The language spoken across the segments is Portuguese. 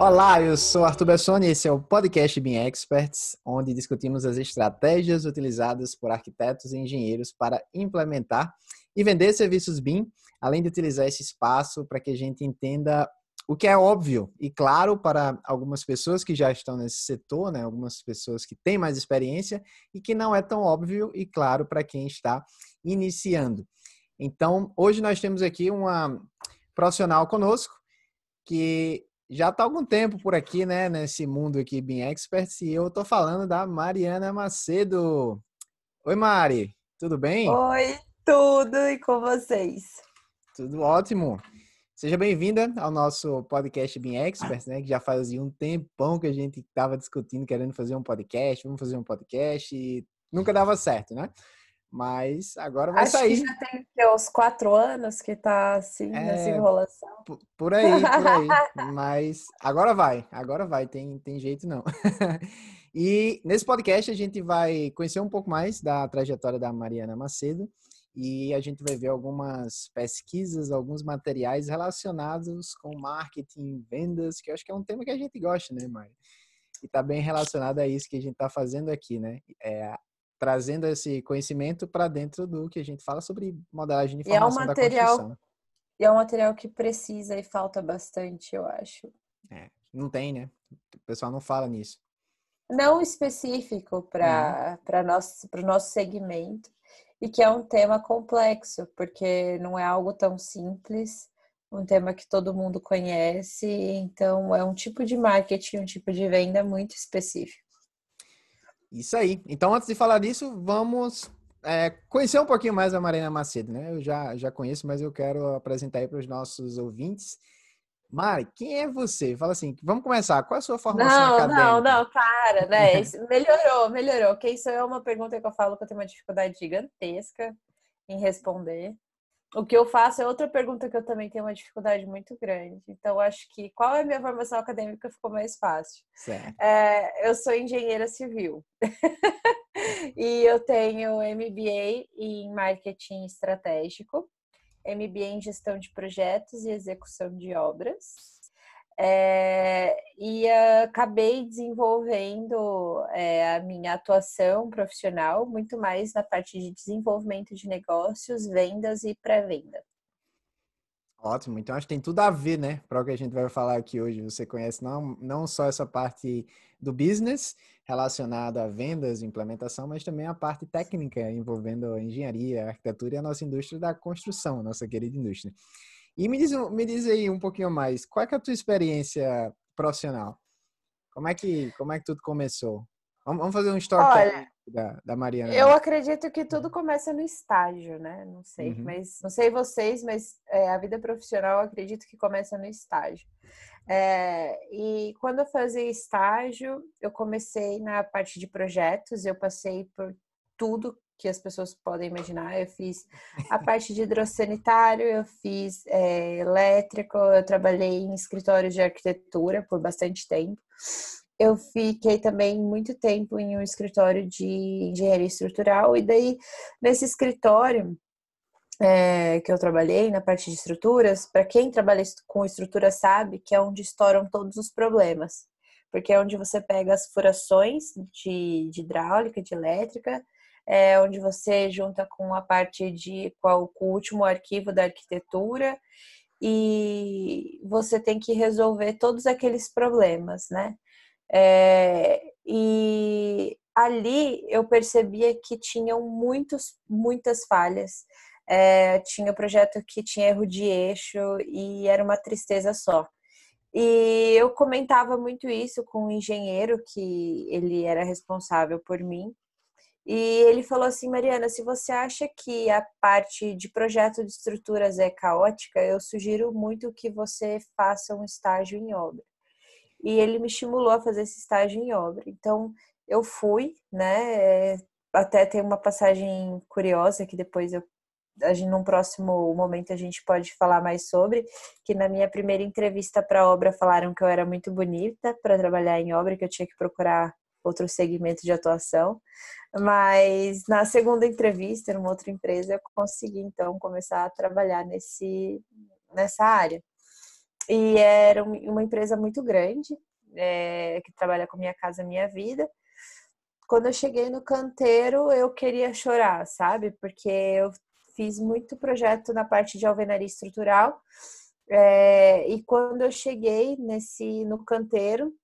Olá, eu sou Arthur Bessoni e esse é o podcast BIM Experts, onde discutimos as estratégias utilizadas por arquitetos e engenheiros para implementar e vender serviços BIM, além de utilizar esse espaço para que a gente entenda o que é óbvio e claro para algumas pessoas que já estão nesse setor, né? algumas pessoas que têm mais experiência e que não é tão óbvio e claro para quem está iniciando. Então, hoje nós temos aqui uma profissional conosco que já está há algum tempo por aqui, né, nesse mundo aqui bem Experts, e eu estou falando da Mariana Macedo. Oi, Mari, tudo bem? Oi, tudo e com vocês? Tudo ótimo. Seja bem-vinda ao nosso podcast Bem Experts, né, que já fazia um tempão que a gente estava discutindo, querendo fazer um podcast, vamos fazer um podcast, e nunca dava certo, né? Mas agora vai Acho sair. Que já tem que, uns quatro anos que tá assim, é, nessa enrolação. Por aí, por aí. Mas agora vai, agora vai, tem, tem jeito não. e nesse podcast a gente vai conhecer um pouco mais da trajetória da Mariana Macedo e a gente vai ver algumas pesquisas, alguns materiais relacionados com marketing, vendas, que eu acho que é um tema que a gente gosta, né, Mari? E está bem relacionado a isso que a gente está fazendo aqui, né? É trazendo esse conhecimento para dentro do que a gente fala sobre modelagem de informação e é um material, E é um material que precisa e falta bastante, eu acho. É, não tem, né? O pessoal não fala nisso. Não específico para o nosso, nosso segmento e que é um tema complexo, porque não é algo tão simples, um tema que todo mundo conhece, então é um tipo de marketing, um tipo de venda muito específico. Isso aí. Então, antes de falar disso, vamos é, conhecer um pouquinho mais a Marina Macedo, né? Eu já, já conheço, mas eu quero apresentar aí para os nossos ouvintes. Mari, quem é você? Fala assim, vamos começar. Qual é a sua formação não, acadêmica? Não, não, para, né? melhorou, melhorou. Quem sou eu é uma pergunta que eu falo que eu tenho uma dificuldade gigantesca em responder. O que eu faço é outra pergunta que eu também tenho uma dificuldade muito grande. Então, acho que qual é a minha formação acadêmica ficou mais fácil. É, eu sou engenheira civil. e eu tenho MBA em marketing estratégico, MBA em gestão de projetos e execução de obras. É, e acabei desenvolvendo é, a minha atuação profissional muito mais na parte de desenvolvimento de negócios, vendas e pré-venda. Ótimo, então acho que tem tudo a ver, né, para o que a gente vai falar aqui hoje. Você conhece não, não só essa parte do business relacionada a vendas e implementação, mas também a parte técnica envolvendo a engenharia, a arquitetura e a nossa indústria da construção, nossa querida indústria. E me diz, me diz aí um pouquinho mais, qual é, é a tua experiência profissional? Como é que, como é que tudo começou? Vamos, vamos fazer um story da, da Mariana. Eu acredito que tudo começa no estágio, né? Não sei, uhum. mas não sei vocês, mas é, a vida profissional eu acredito que começa no estágio. É, e quando eu fazia estágio, eu comecei na parte de projetos, eu passei por tudo que as pessoas podem imaginar. Eu fiz a parte de hidrossanitário, eu fiz é, elétrico, eu trabalhei em escritórios de arquitetura por bastante tempo. Eu fiquei também muito tempo em um escritório de engenharia estrutural, e daí, nesse escritório é, que eu trabalhei, na parte de estruturas, para quem trabalha com estrutura sabe que é onde estouram todos os problemas, porque é onde você pega as furações de, de hidráulica, de elétrica, é, onde você junta com a parte de qual o último arquivo da arquitetura e você tem que resolver todos aqueles problemas, né? É, e ali eu percebia que tinham muitos, muitas falhas. É, tinha projeto que tinha erro de eixo e era uma tristeza só. E eu comentava muito isso com o engenheiro que ele era responsável por mim. E ele falou assim, Mariana, se você acha que a parte de projeto de estruturas é caótica, eu sugiro muito que você faça um estágio em obra. E ele me estimulou a fazer esse estágio em obra. Então, eu fui, né? É, até tem uma passagem curiosa que depois eu a gente, num próximo momento a gente pode falar mais sobre, que na minha primeira entrevista para obra falaram que eu era muito bonita para trabalhar em obra, que eu tinha que procurar outro segmento de atuação. Mas na segunda entrevista, numa outra empresa, eu consegui então começar a trabalhar nesse, nessa área. E era uma empresa muito grande, é, que trabalha com Minha Casa Minha Vida. Quando eu cheguei no canteiro, eu queria chorar, sabe? Porque eu fiz muito projeto na parte de alvenaria estrutural. É, e quando eu cheguei nesse no canteiro,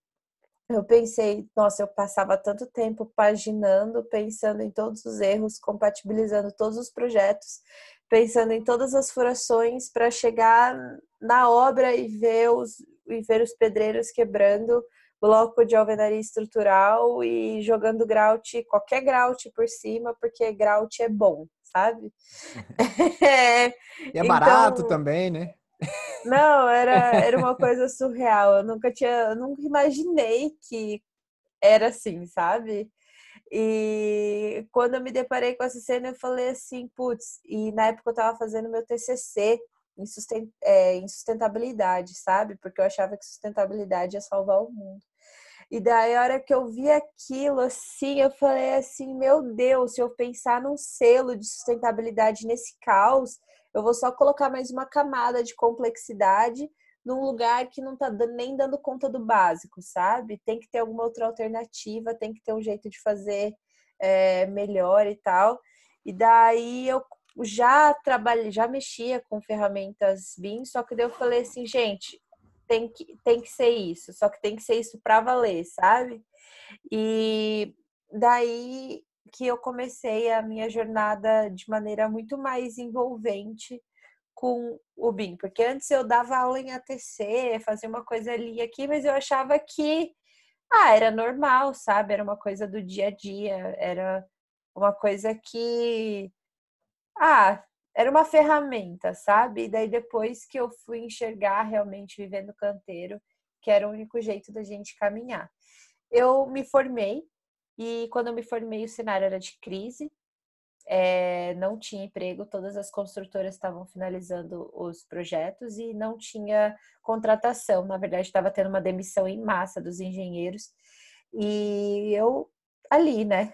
eu pensei, nossa, eu passava tanto tempo paginando, pensando em todos os erros, compatibilizando todos os projetos, pensando em todas as furações para chegar na obra e ver os e ver os pedreiros quebrando bloco de alvenaria estrutural e jogando grout, qualquer grout por cima, porque grout é bom, sabe? é, e é barato então, também, né? Não, era, era uma coisa surreal. Eu nunca tinha, eu nunca imaginei que era assim, sabe? E quando eu me deparei com essa cena, eu falei assim, putz, e na época eu tava fazendo meu TCC em, sustent, é, em sustentabilidade, sabe? Porque eu achava que sustentabilidade ia salvar o mundo. E daí, a hora que eu vi aquilo, assim, eu falei assim: meu Deus, se eu pensar num selo de sustentabilidade nesse caos, eu vou só colocar mais uma camada de complexidade num lugar que não tá nem dando conta do básico, sabe? Tem que ter alguma outra alternativa, tem que ter um jeito de fazer é, melhor e tal. E daí eu já trabalhei, já mexia com ferramentas BIM, só que daí eu falei assim, gente, tem que, tem que ser isso, só que tem que ser isso para valer, sabe? E daí que eu comecei a minha jornada de maneira muito mais envolvente com o BIM, porque antes eu dava aula em ATC, fazia uma coisa ali e aqui, mas eu achava que ah, era normal, sabe? Era uma coisa do dia a dia, era uma coisa que ah, era uma ferramenta, sabe? E daí depois que eu fui enxergar realmente vivendo canteiro, que era o único jeito da gente caminhar. Eu me formei e quando eu me formei o cenário era de crise, é, não tinha emprego, todas as construtoras estavam finalizando os projetos e não tinha contratação. Na verdade, estava tendo uma demissão em massa dos engenheiros. E eu ali, né?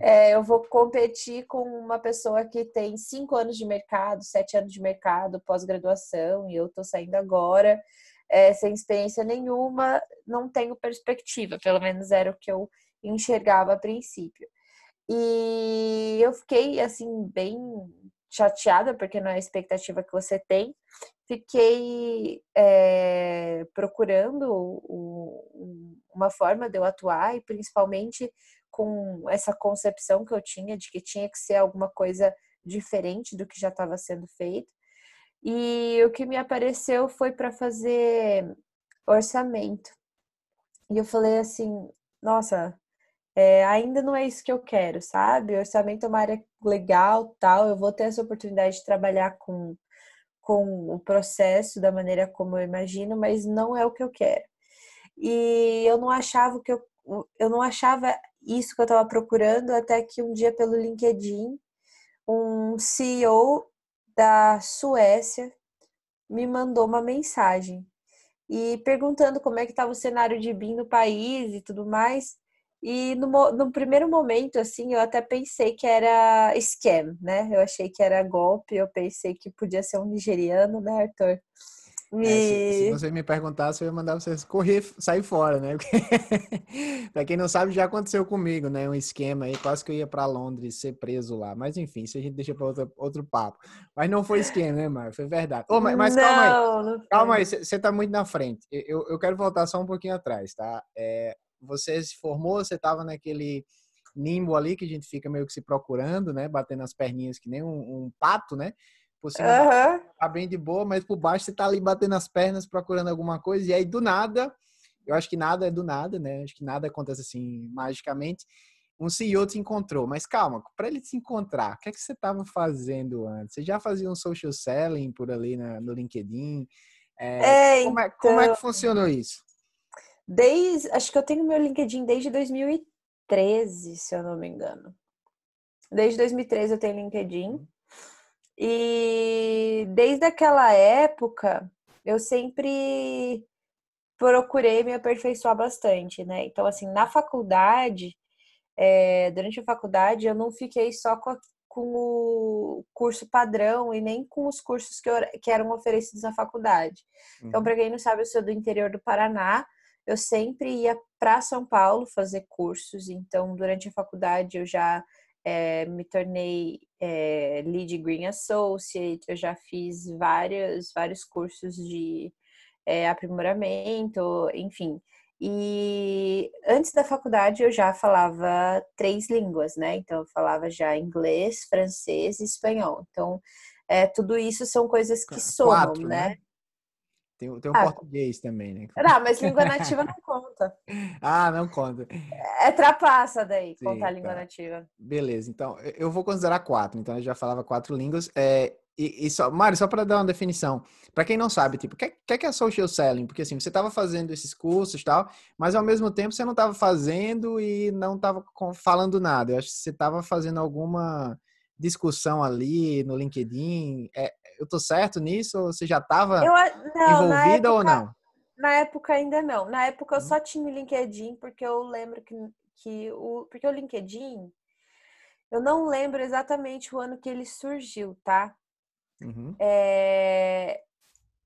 é, eu vou competir com uma pessoa que tem cinco anos de mercado, sete anos de mercado, pós-graduação, e eu tô saindo agora, é, sem experiência nenhuma, não tenho perspectiva, pelo menos era o que eu enxergava a princípio. E eu fiquei, assim, bem chateada, porque não é a expectativa que você tem. Fiquei é, procurando o, uma forma de eu atuar e principalmente com essa concepção que eu tinha de que tinha que ser alguma coisa diferente do que já estava sendo feito. E o que me apareceu foi para fazer orçamento. E eu falei assim: nossa, é, ainda não é isso que eu quero, sabe? O orçamento é uma área legal, tal. Eu vou ter essa oportunidade de trabalhar com, com o processo da maneira como eu imagino, mas não é o que eu quero. E eu não achava que eu, eu não achava isso que eu estava procurando até que um dia pelo LinkedIn um CEO da Suécia me mandou uma mensagem e perguntando como é que estava o cenário de BIM no país e tudo mais. E no, no, primeiro momento, assim, eu até pensei que era scam, né? Eu achei que era golpe, eu pensei que podia ser um nigeriano, né, Arthur? É, se, se, você me perguntasse, eu ia mandar vocês correr, sair fora, né? para quem não sabe, já aconteceu comigo, né? Um esquema aí, quase que eu ia para Londres ser preso lá. Mas enfim, isso a gente deixa para outro, outro papo. Mas não foi esquema, né, Mar? Foi verdade. Oh, mas, mas não, calma aí. Calma aí, você tá muito na frente. Eu, eu quero voltar só um pouquinho atrás, tá? É, você se formou, você estava naquele nimbo ali que a gente fica meio que se procurando, né? Batendo as perninhas que nem um, um pato, né? Por cima uhum. tá bem de boa, mas por baixo você tá ali batendo as pernas, procurando alguma coisa, e aí do nada, eu acho que nada é do nada, né? Acho que nada acontece assim magicamente. Um CEO te encontrou, mas calma, para ele te encontrar, o que é que você estava fazendo antes? Você já fazia um social selling por ali na, no LinkedIn? É, é, como, é, como é que então funcionou isso? Desde, acho que eu tenho meu LinkedIn desde 2013, se eu não me engano. Desde 2013 eu tenho LinkedIn. E desde aquela época eu sempre procurei me aperfeiçoar bastante, né? Então, assim, na faculdade, é, durante a faculdade, eu não fiquei só com, a, com o curso padrão e nem com os cursos que, que eram oferecidos na faculdade. Então, uhum. Então, para quem não sabe, eu sou do interior do Paraná. Eu sempre ia para São Paulo fazer cursos. Então, durante a faculdade, eu já é, me tornei é, Lead Green Associate. Eu já fiz vários, vários cursos de é, aprimoramento, enfim. E antes da faculdade eu já falava três línguas, né? Então eu falava já inglês, francês e espanhol. Então é, tudo isso são coisas que somam, Quatro, né? né? Tem, tem um ah, português também, né? Não, mas língua nativa não conta. ah, não conta. É trapaça daí, Sim, contar a língua tá. nativa. Beleza, então eu vou considerar quatro. Então eu já falava quatro línguas. É, e, e só, Mário, só para dar uma definição, para quem não sabe, tipo, o que, que, que é social selling? Porque assim, você estava fazendo esses cursos e tal, mas ao mesmo tempo você não estava fazendo e não estava falando nada. Eu acho que você estava fazendo alguma discussão ali no LinkedIn. É, eu tô certo nisso? Você já estava envolvida época, ou não? Na época ainda não. Na época eu hum. só tinha o LinkedIn porque eu lembro que, que o porque o LinkedIn eu não lembro exatamente o ano que ele surgiu, tá? Uhum. É...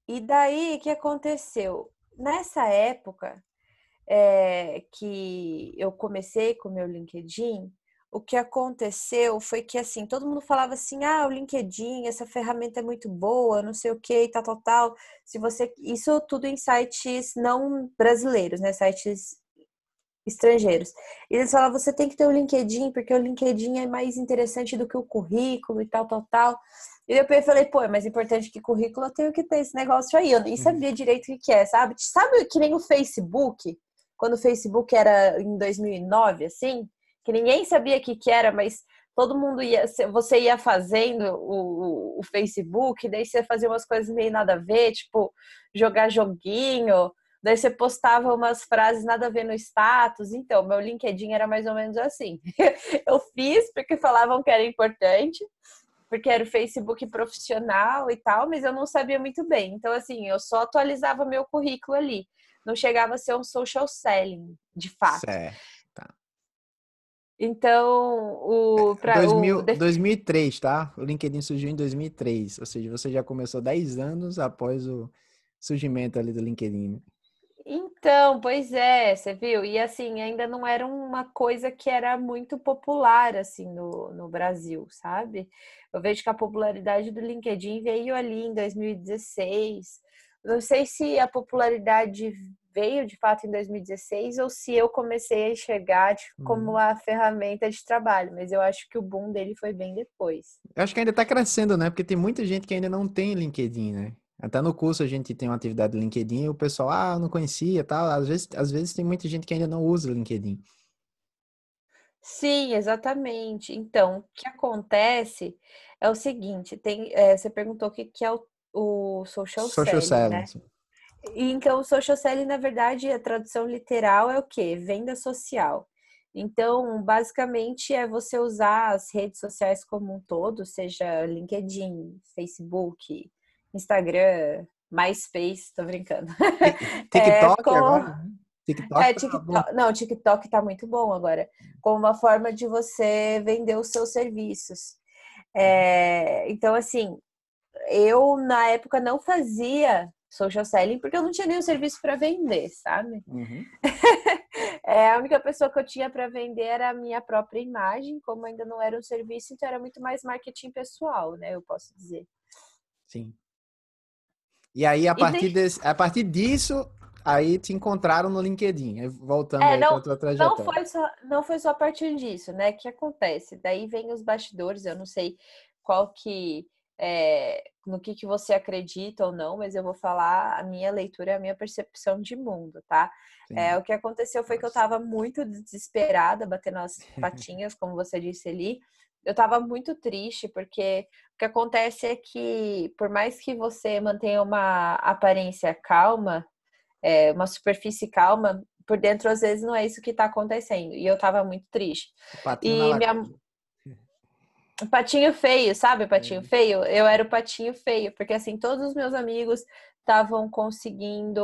E daí, o que aconteceu? Nessa época é, que eu comecei com o meu LinkedIn, o que aconteceu foi que, assim, todo mundo falava assim, ah, o LinkedIn, essa ferramenta é muito boa, não sei o que, tal, tal, tal. Se você... Isso tudo em sites não brasileiros, né? Sites estrangeiros. E eles falavam, você tem que ter o LinkedIn, porque o LinkedIn é mais interessante do que o currículo e tal, tal, tal. E depois eu falei, pô, é mais importante que currículo, eu tenho que ter esse negócio aí. Eu nem uhum. sabia direito o que é, sabe? Sabe que nem o Facebook, quando o Facebook era em 2009, assim, que ninguém sabia o que, que era, mas todo mundo ia, você ia fazendo o, o, Facebook, daí você fazia umas coisas meio nada a ver, tipo, jogar joguinho, daí você postava umas frases nada a ver no status. Então, meu LinkedIn era mais ou menos assim. eu fiz porque falavam que era importante, porque era o Facebook profissional e tal, mas eu não sabia muito bem. Então, assim, eu só atualizava meu currículo ali. Não chegava a ser um social selling, de fato. Certo. Então, o, pra, 2000, o... 2003, tá? O LinkedIn surgiu em 2003, ou seja, você já começou 10 anos após o surgimento ali do LinkedIn. Né? Então, pois é, você viu? E assim, ainda não era uma coisa que era muito popular assim no, no Brasil, sabe? Eu vejo que a popularidade do LinkedIn veio ali em 2016. Não sei se a popularidade veio de fato em 2016 ou se eu comecei a enxergar tipo, como uma ferramenta de trabalho, mas eu acho que o boom dele foi bem depois. Eu acho que ainda está crescendo, né? Porque tem muita gente que ainda não tem LinkedIn, né? Até no curso a gente tem uma atividade do LinkedIn e o pessoal, ah, não conhecia, tal. Às vezes, às vezes tem muita gente que ainda não usa o LinkedIn. Sim, exatamente. Então, o que acontece é o seguinte, tem, é, você perguntou o que, que é o, o social, social selling, né? Então, social selling, na verdade, a tradução literal é o quê? Venda social. Então, basicamente, é você usar as redes sociais como um todo, seja LinkedIn, Facebook, Instagram, MySpace, tô brincando. TikTok é, com... agora? Né? TikTok, é, TikTok tá não, TikTok tá muito bom agora. Como uma forma de você vender os seus serviços. É, então, assim, eu na época não fazia social selling porque eu não tinha nenhum serviço para vender, sabe? Uhum. é, a única pessoa que eu tinha para vender era a minha própria imagem, como ainda não era um serviço, então era muito mais marketing pessoal, né? Eu posso dizer. Sim. E aí, a partir, de... desse, a partir disso, aí te encontraram no LinkedIn, voltando é, aí não, tua trajetória. Não foi, só, não foi só a partir disso, né? O que acontece? Daí vem os bastidores, eu não sei qual que... É, no que, que você acredita ou não, mas eu vou falar a minha leitura, a minha percepção de mundo, tá? É, o que aconteceu foi Nossa. que eu estava muito desesperada, batendo as patinhas, como você disse ali, eu tava muito triste, porque o que acontece é que, por mais que você mantenha uma aparência calma, é, uma superfície calma, por dentro às vezes não é isso que tá acontecendo. E eu tava muito triste. E minha. Patinho feio, sabe? Patinho é. feio. Eu era o patinho feio, porque assim, todos os meus amigos estavam conseguindo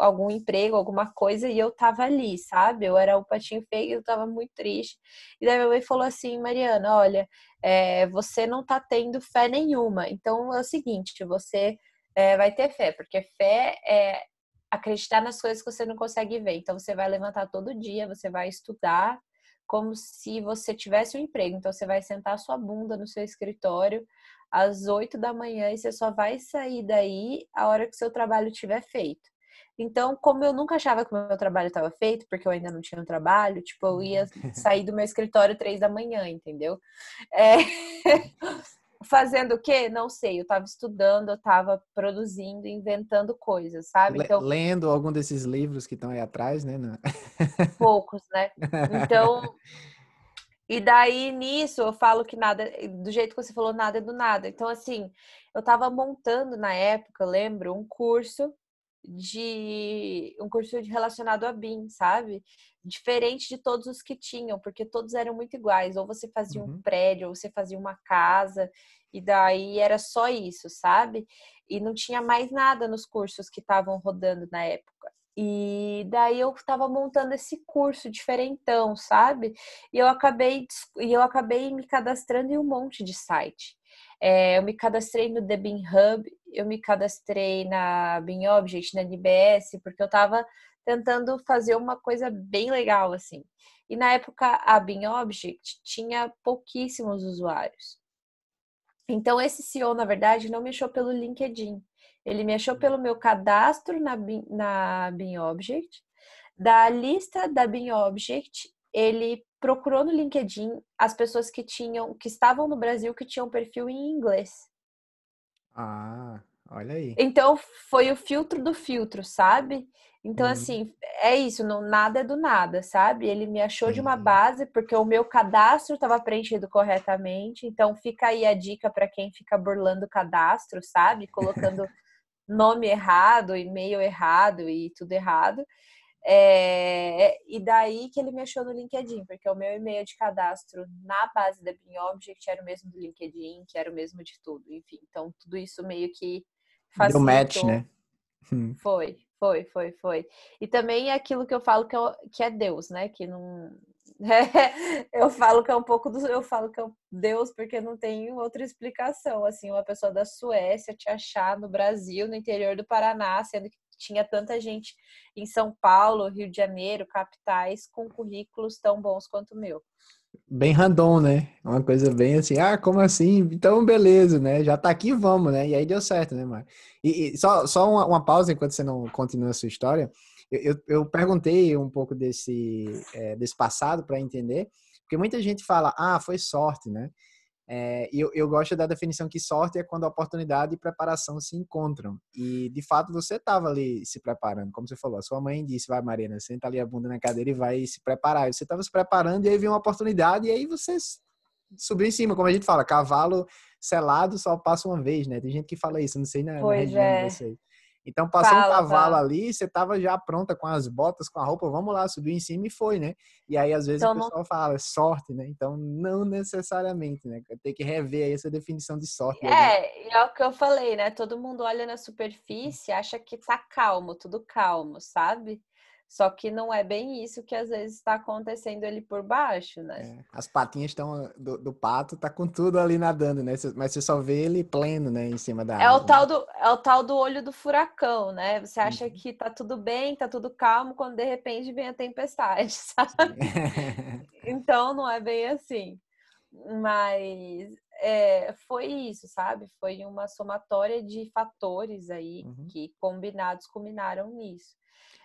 algum emprego, alguma coisa, e eu tava ali, sabe? Eu era o patinho feio, eu tava muito triste. E daí minha mãe falou assim, Mariana, olha, é, você não tá tendo fé nenhuma. Então é o seguinte, você é, vai ter fé, porque fé é acreditar nas coisas que você não consegue ver. Então você vai levantar todo dia, você vai estudar como se você tivesse um emprego. Então você vai sentar sua bunda no seu escritório às 8 da manhã e você só vai sair daí a hora que seu trabalho estiver feito. Então, como eu nunca achava que o meu trabalho estava feito, porque eu ainda não tinha um trabalho, tipo, eu ia sair do meu escritório três da manhã, entendeu? É... Fazendo o quê? Não sei. Eu estava estudando, eu estava produzindo, inventando coisas, sabe? Então, Lendo algum desses livros que estão aí atrás, né? Poucos, né? Então, e daí, nisso, eu falo que nada, do jeito que você falou, nada é do nada. Então, assim, eu estava montando na época, eu lembro, um curso de um curso relacionado a BIM, sabe? Diferente de todos os que tinham, porque todos eram muito iguais. Ou você fazia uhum. um prédio, ou você fazia uma casa, e daí era só isso, sabe? E não tinha mais nada nos cursos que estavam rodando na época. E daí eu estava montando esse curso diferentão, sabe? E eu acabei e eu acabei me cadastrando em um monte de site. É, eu me cadastrei no The Bean Hub, eu me cadastrei na Bean Object, na NBS, porque eu estava tentando fazer uma coisa bem legal assim. E na época a Bean Object tinha pouquíssimos usuários. Então esse CEO, na verdade, não me achou pelo LinkedIn. Ele me achou pelo meu cadastro na, na BeamObject. Da lista da BeamObject, ele procurou no LinkedIn as pessoas que tinham, que estavam no Brasil, que tinham perfil em inglês. Ah, olha aí. Então foi o filtro do filtro, sabe? Então, hum. assim, é isso, não, nada é do nada, sabe? Ele me achou Sim. de uma base, porque o meu cadastro estava preenchido corretamente. Então, fica aí a dica para quem fica burlando o cadastro, sabe? Colocando nome errado, e-mail errado e tudo errado. É, e daí que ele me achou no LinkedIn, porque o meu e-mail de cadastro na base da Bean Object era o mesmo do LinkedIn, que era o mesmo de tudo, enfim. Então, tudo isso meio que facilitou. Deu match, né? Hum. Foi, foi, foi, foi. E também é aquilo que eu falo que, eu, que é Deus, né? Que não, eu falo que é um pouco do. Eu falo que é Deus, porque não tem outra explicação. Assim, uma pessoa da Suécia te achar no Brasil, no interior do Paraná, sendo que tinha tanta gente em São Paulo, Rio de Janeiro, capitais, com currículos tão bons quanto o meu. Bem random, né? Uma coisa bem assim, ah, como assim? Então, beleza, né? Já tá aqui, vamos, né? E aí deu certo, né, Mário? E, e, só, só uma, uma pausa enquanto você não continua a sua história. Eu, eu perguntei um pouco desse, é, desse passado para entender, porque muita gente fala, ah, foi sorte, né? É, e eu, eu gosto da definição que sorte é quando a oportunidade e preparação se encontram. E, de fato, você estava ali se preparando, como você falou. A sua mãe disse, vai, Marina, senta ali a bunda na cadeira e vai se preparar. E você estava se preparando e aí veio uma oportunidade e aí você subiu em cima. Como a gente fala, cavalo selado só passa uma vez, né? Tem gente que fala isso, não sei na, pois região é. de vocês. Então passou fala, um cavalo fala. ali, você tava já pronta com as botas, com a roupa, vamos lá, subiu em cima e foi, né? E aí às vezes então, o pessoal não... fala, é sorte, né? Então não necessariamente, né? Tem que rever aí essa definição de sorte. É, é o que eu falei, né? Todo mundo olha na superfície, acha que tá calmo, tudo calmo, sabe? Só que não é bem isso que às vezes está acontecendo ali por baixo, né? É, as patinhas estão do, do, pato, tá com tudo ali nadando, né? Mas você só vê ele pleno, né, em cima da é água. O tal do, é o tal do olho do furacão, né? Você acha uhum. que tá tudo bem, tá tudo calmo, quando de repente vem a tempestade, sabe? então não é bem assim. Mas é, foi isso, sabe? Foi uma somatória de fatores aí uhum. que combinados culminaram nisso.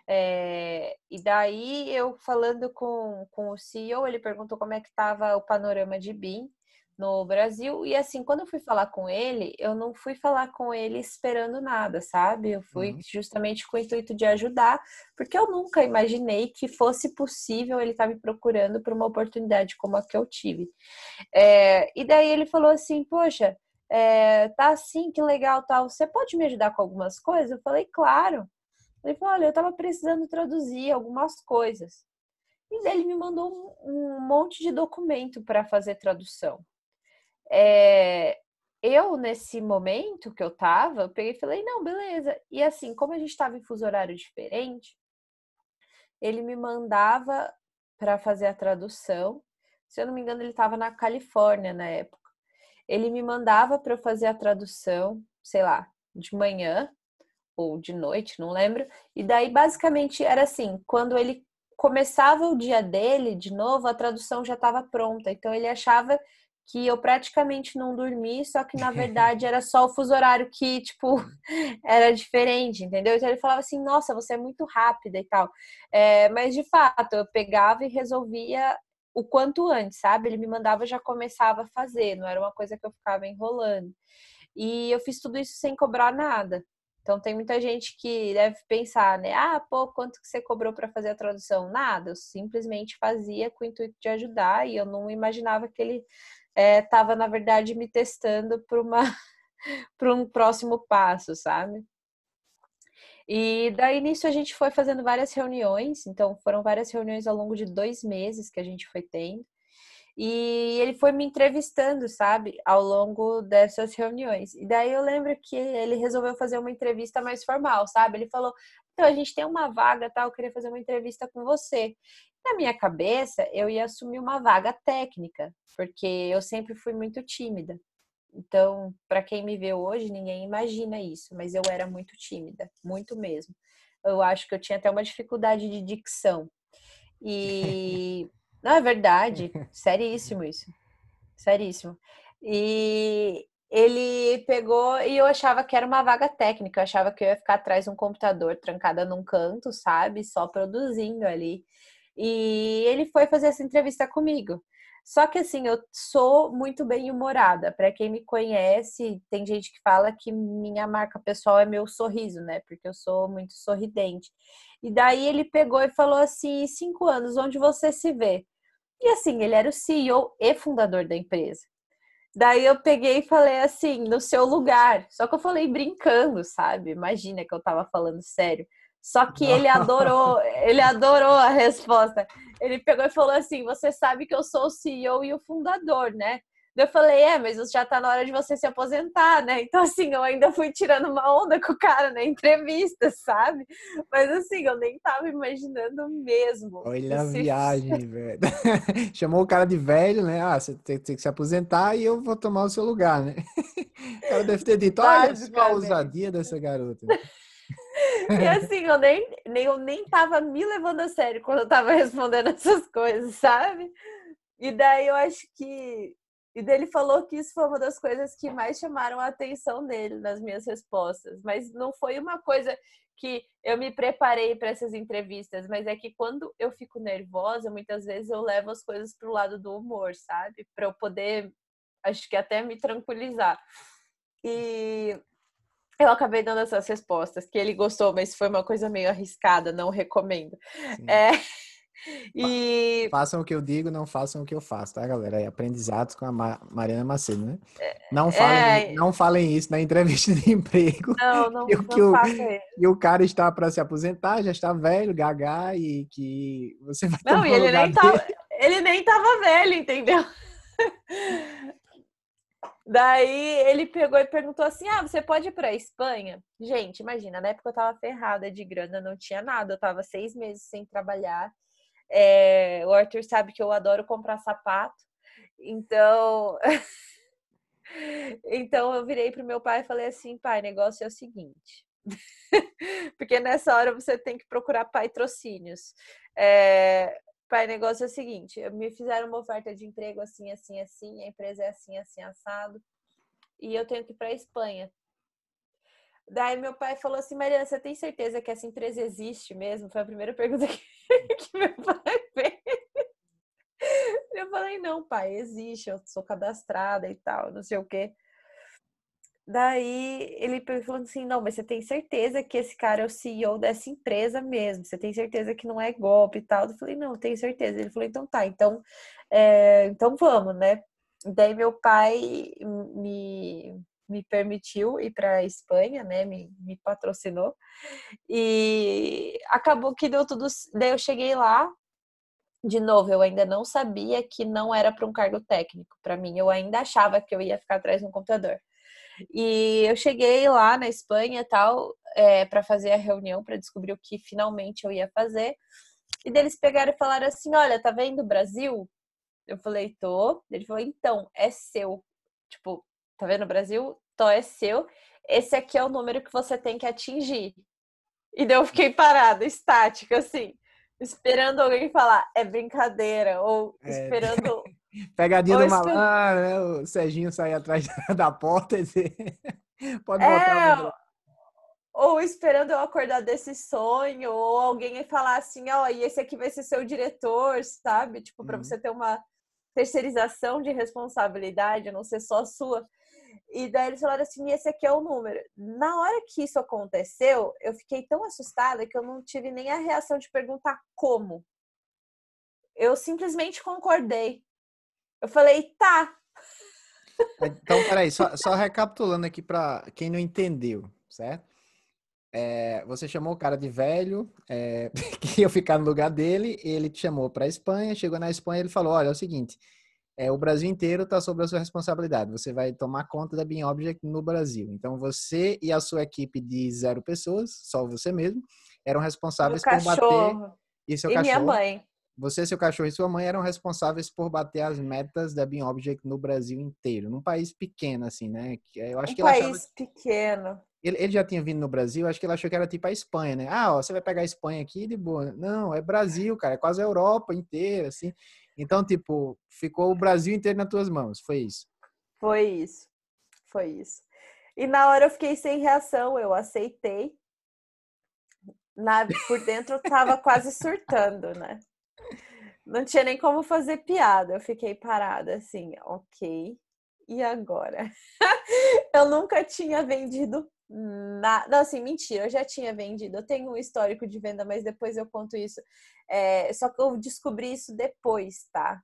É, e daí eu falando com, com o CEO, ele perguntou como é que estava o panorama de BIM no Brasil. E assim, quando eu fui falar com ele, eu não fui falar com ele esperando nada, sabe? Eu fui uhum. justamente com o intuito de ajudar, porque eu nunca imaginei que fosse possível ele estar tá me procurando por uma oportunidade como a que eu tive. É, e daí ele falou assim: Poxa, é, tá assim, que legal tal. Você pode me ajudar com algumas coisas? Eu falei, claro. Ele falou: Olha, eu estava precisando traduzir algumas coisas. E ele me mandou um, monte de documento para fazer tradução. É, eu, nesse momento que eu tava, eu peguei e falei, não, beleza. E assim, como a gente tava em fuso horário diferente, ele me mandava para fazer a tradução. Se eu não me engano, ele estava na Califórnia na época. Ele me mandava para eu fazer a tradução, sei lá, de manhã ou de noite, não lembro. E daí, basicamente, era assim: quando ele começava o dia dele, de novo, a tradução já estava pronta. Então, ele achava que eu praticamente não dormi, só que na verdade era só o fuso horário que, tipo, era diferente, entendeu? Então ele falava assim, nossa, você é muito rápida e tal. É, mas de fato, eu pegava e resolvia o quanto antes, sabe? Ele me mandava já começava a fazer, não era uma coisa que eu ficava enrolando. E eu fiz tudo isso sem cobrar nada. Então tem muita gente que deve pensar, né? Ah, pô, quanto que você cobrou para fazer a tradução? Nada, eu simplesmente fazia com o intuito de ajudar e eu não imaginava que ele estava, é, na verdade, me testando para uma para um próximo passo, sabe? E daí nisso a gente foi fazendo várias reuniões, então foram várias reuniões ao longo de dois meses que a gente foi tendo. E ele foi me entrevistando, sabe, ao longo dessas reuniões. E daí eu lembro que ele resolveu fazer uma entrevista mais formal, sabe? Ele falou: então a gente tem uma vaga, tá? Eu queria fazer uma entrevista com você. Na minha cabeça, eu ia assumir uma vaga técnica, porque eu sempre fui muito tímida. Então, para quem me vê hoje, ninguém imagina isso, mas eu era muito tímida, muito mesmo. Eu acho que eu tinha até uma dificuldade de dicção. E não é verdade, seríssimo isso. Seríssimo. E ele pegou e eu achava que era uma vaga técnica, eu achava que eu ia ficar atrás de um computador, trancada num canto, sabe, só produzindo ali. E ele foi fazer essa entrevista comigo. Só que assim, eu sou muito bem humorada. Para quem me conhece, tem gente que fala que minha marca pessoal é meu sorriso, né? Porque eu sou muito sorridente. E daí ele pegou e falou assim: cinco anos, onde você se vê? E assim, ele era o CEO e fundador da empresa. Daí eu peguei e falei assim, no seu lugar. Só que eu falei brincando, sabe? Imagina que eu tava falando sério. Só que ele adorou, ele adorou a resposta. Ele pegou e falou assim: Você sabe que eu sou o CEO e o fundador, né? Eu falei, é, mas já tá na hora de você se aposentar, né? Então, assim, eu ainda fui tirando uma onda com o cara na entrevista, sabe? Mas, assim, eu nem tava imaginando mesmo. Olha a viagem, velho. Chamou o cara de velho, né? Ah, você tem, tem, que se aposentar e eu vou tomar o seu lugar, né? O cara deve ter dito, olha a ousadia dessa garota. E assim, eu nem, nem, eu nem tava me levando a sério quando eu tava respondendo essas coisas, sabe? E daí eu acho que. E daí ele falou que isso foi uma das coisas que mais chamaram a atenção dele nas minhas respostas. Mas não foi uma coisa que eu me preparei para essas entrevistas, mas é que quando eu fico nervosa, muitas vezes eu levo as coisas para o lado do humor, sabe? Para eu poder, acho que até me tranquilizar. E eu acabei dando essas respostas, que ele gostou, mas foi uma coisa meio arriscada, não recomendo. É, e... Façam o que eu digo, não façam o que eu faço, tá, galera? É aprendizados com a Mariana Macedo, né? Não falem, é... não falem isso na entrevista de emprego. Não, não, que, não que o, E o cara está para se aposentar, já está velho, gaga, e que você vai Não, e ele nem, tava, ele nem tava velho, entendeu? Daí ele pegou e perguntou assim: Ah, você pode ir pra Espanha? Gente, imagina, na época eu tava ferrada de grana, não tinha nada, eu tava seis meses sem trabalhar. É, o Arthur sabe que eu adoro comprar sapato, então. então eu virei pro meu pai e falei assim: pai, negócio é o seguinte. Porque nessa hora você tem que procurar patrocínios. É, Pai, negócio é o seguinte: me fizeram uma oferta de emprego assim, assim, assim, a empresa é assim, assim, assado, e eu tenho que ir para Espanha. Daí meu pai falou assim: Mariana, você tem certeza que essa empresa existe mesmo? Foi a primeira pergunta que, que meu pai fez. Eu falei: não, pai, existe, eu sou cadastrada e tal, não sei o quê. Daí ele falou assim: não, mas você tem certeza que esse cara é o CEO dessa empresa mesmo? Você tem certeza que não é golpe e tal? Eu falei: não, tenho certeza. Ele falou: então tá, então, é, então vamos, né? Daí meu pai me, me permitiu ir para Espanha, né? Me, me patrocinou e acabou que deu tudo. Daí eu cheguei lá de novo, eu ainda não sabia que não era para um cargo técnico. Para mim, eu ainda achava que eu ia ficar atrás de um computador. E eu cheguei lá na Espanha tal, é, para fazer a reunião, para descobrir o que finalmente eu ia fazer. E deles pegaram e falaram assim: Olha, tá vendo o Brasil? Eu falei: Tô. Ele falou: Então, é seu. Tipo, tá vendo o Brasil? Tô, é seu. Esse aqui é o número que você tem que atingir. E daí eu fiquei parada, estática, assim esperando alguém falar, é brincadeira, ou é. esperando. Pegadinha do malandro, né? O Serginho sair atrás da porta e dizer. Pode botar é... Ou esperando eu acordar desse sonho, ou alguém falar assim, ó, oh, e esse aqui vai ser seu diretor, sabe? Tipo, para uhum. você ter uma terceirização de responsabilidade, não ser só sua. E daí eles falaram assim: esse aqui é o número. Na hora que isso aconteceu, eu fiquei tão assustada que eu não tive nem a reação de perguntar como. Eu simplesmente concordei. Eu falei, tá. Então, peraí, só, só recapitulando aqui para quem não entendeu, certo? É, você chamou o cara de velho, é, que ia ficar no lugar dele, ele te chamou para a Espanha, chegou na Espanha ele falou: olha, é o seguinte, é, o Brasil inteiro está sob a sua responsabilidade. Você vai tomar conta da Beam Object no Brasil. Então, você e a sua equipe de zero pessoas, só você mesmo, eram responsáveis por bater. E seu e cachorro. minha mãe. Você, seu cachorro e sua mãe eram responsáveis por bater as metas da Beam Object no Brasil inteiro. Num país pequeno, assim, né? Eu acho um que país achava... pequeno. Ele, ele, já tinha vindo no Brasil, acho que ele achou que era tipo a Espanha, né? Ah, ó, você vai pegar a Espanha aqui de boa. Não, é Brasil, cara, é quase a Europa inteira, assim. Então, tipo, ficou o Brasil inteiro nas tuas mãos. Foi isso. Foi isso. Foi isso. E na hora eu fiquei sem reação, eu aceitei. Na, por dentro eu tava quase surtando, né? Não tinha nem como fazer piada. Eu fiquei parada assim, ok. E agora? eu nunca tinha vendido nada. Não, assim, mentira, eu já tinha vendido. Eu tenho um histórico de venda, mas depois eu conto isso. É, só que eu descobri isso depois, tá?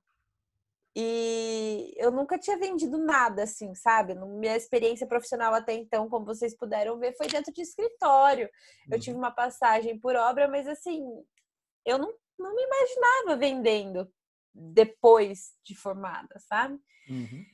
E eu nunca tinha vendido nada, assim, sabe? Minha experiência profissional até então, como vocês puderam ver, foi dentro de escritório. Eu tive uhum. uma passagem por obra, mas assim, eu não, não me imaginava vendendo depois de formada, sabe? Uhum.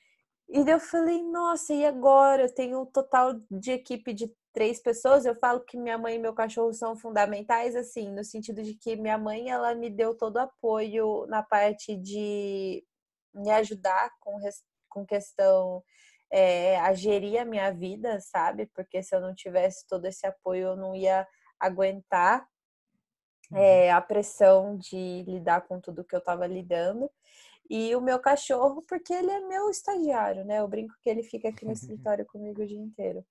E eu falei, nossa, e agora? Eu tenho um total de equipe de três pessoas. Eu falo que minha mãe e meu cachorro são fundamentais, assim, no sentido de que minha mãe, ela me deu todo o apoio na parte de me ajudar com, com questão é, a gerir a minha vida, sabe? Porque se eu não tivesse todo esse apoio, eu não ia aguentar é, a pressão de lidar com tudo que eu estava lidando. E o meu cachorro, porque ele é meu estagiário, né? Eu brinco que ele fica aqui no escritório comigo o dia inteiro.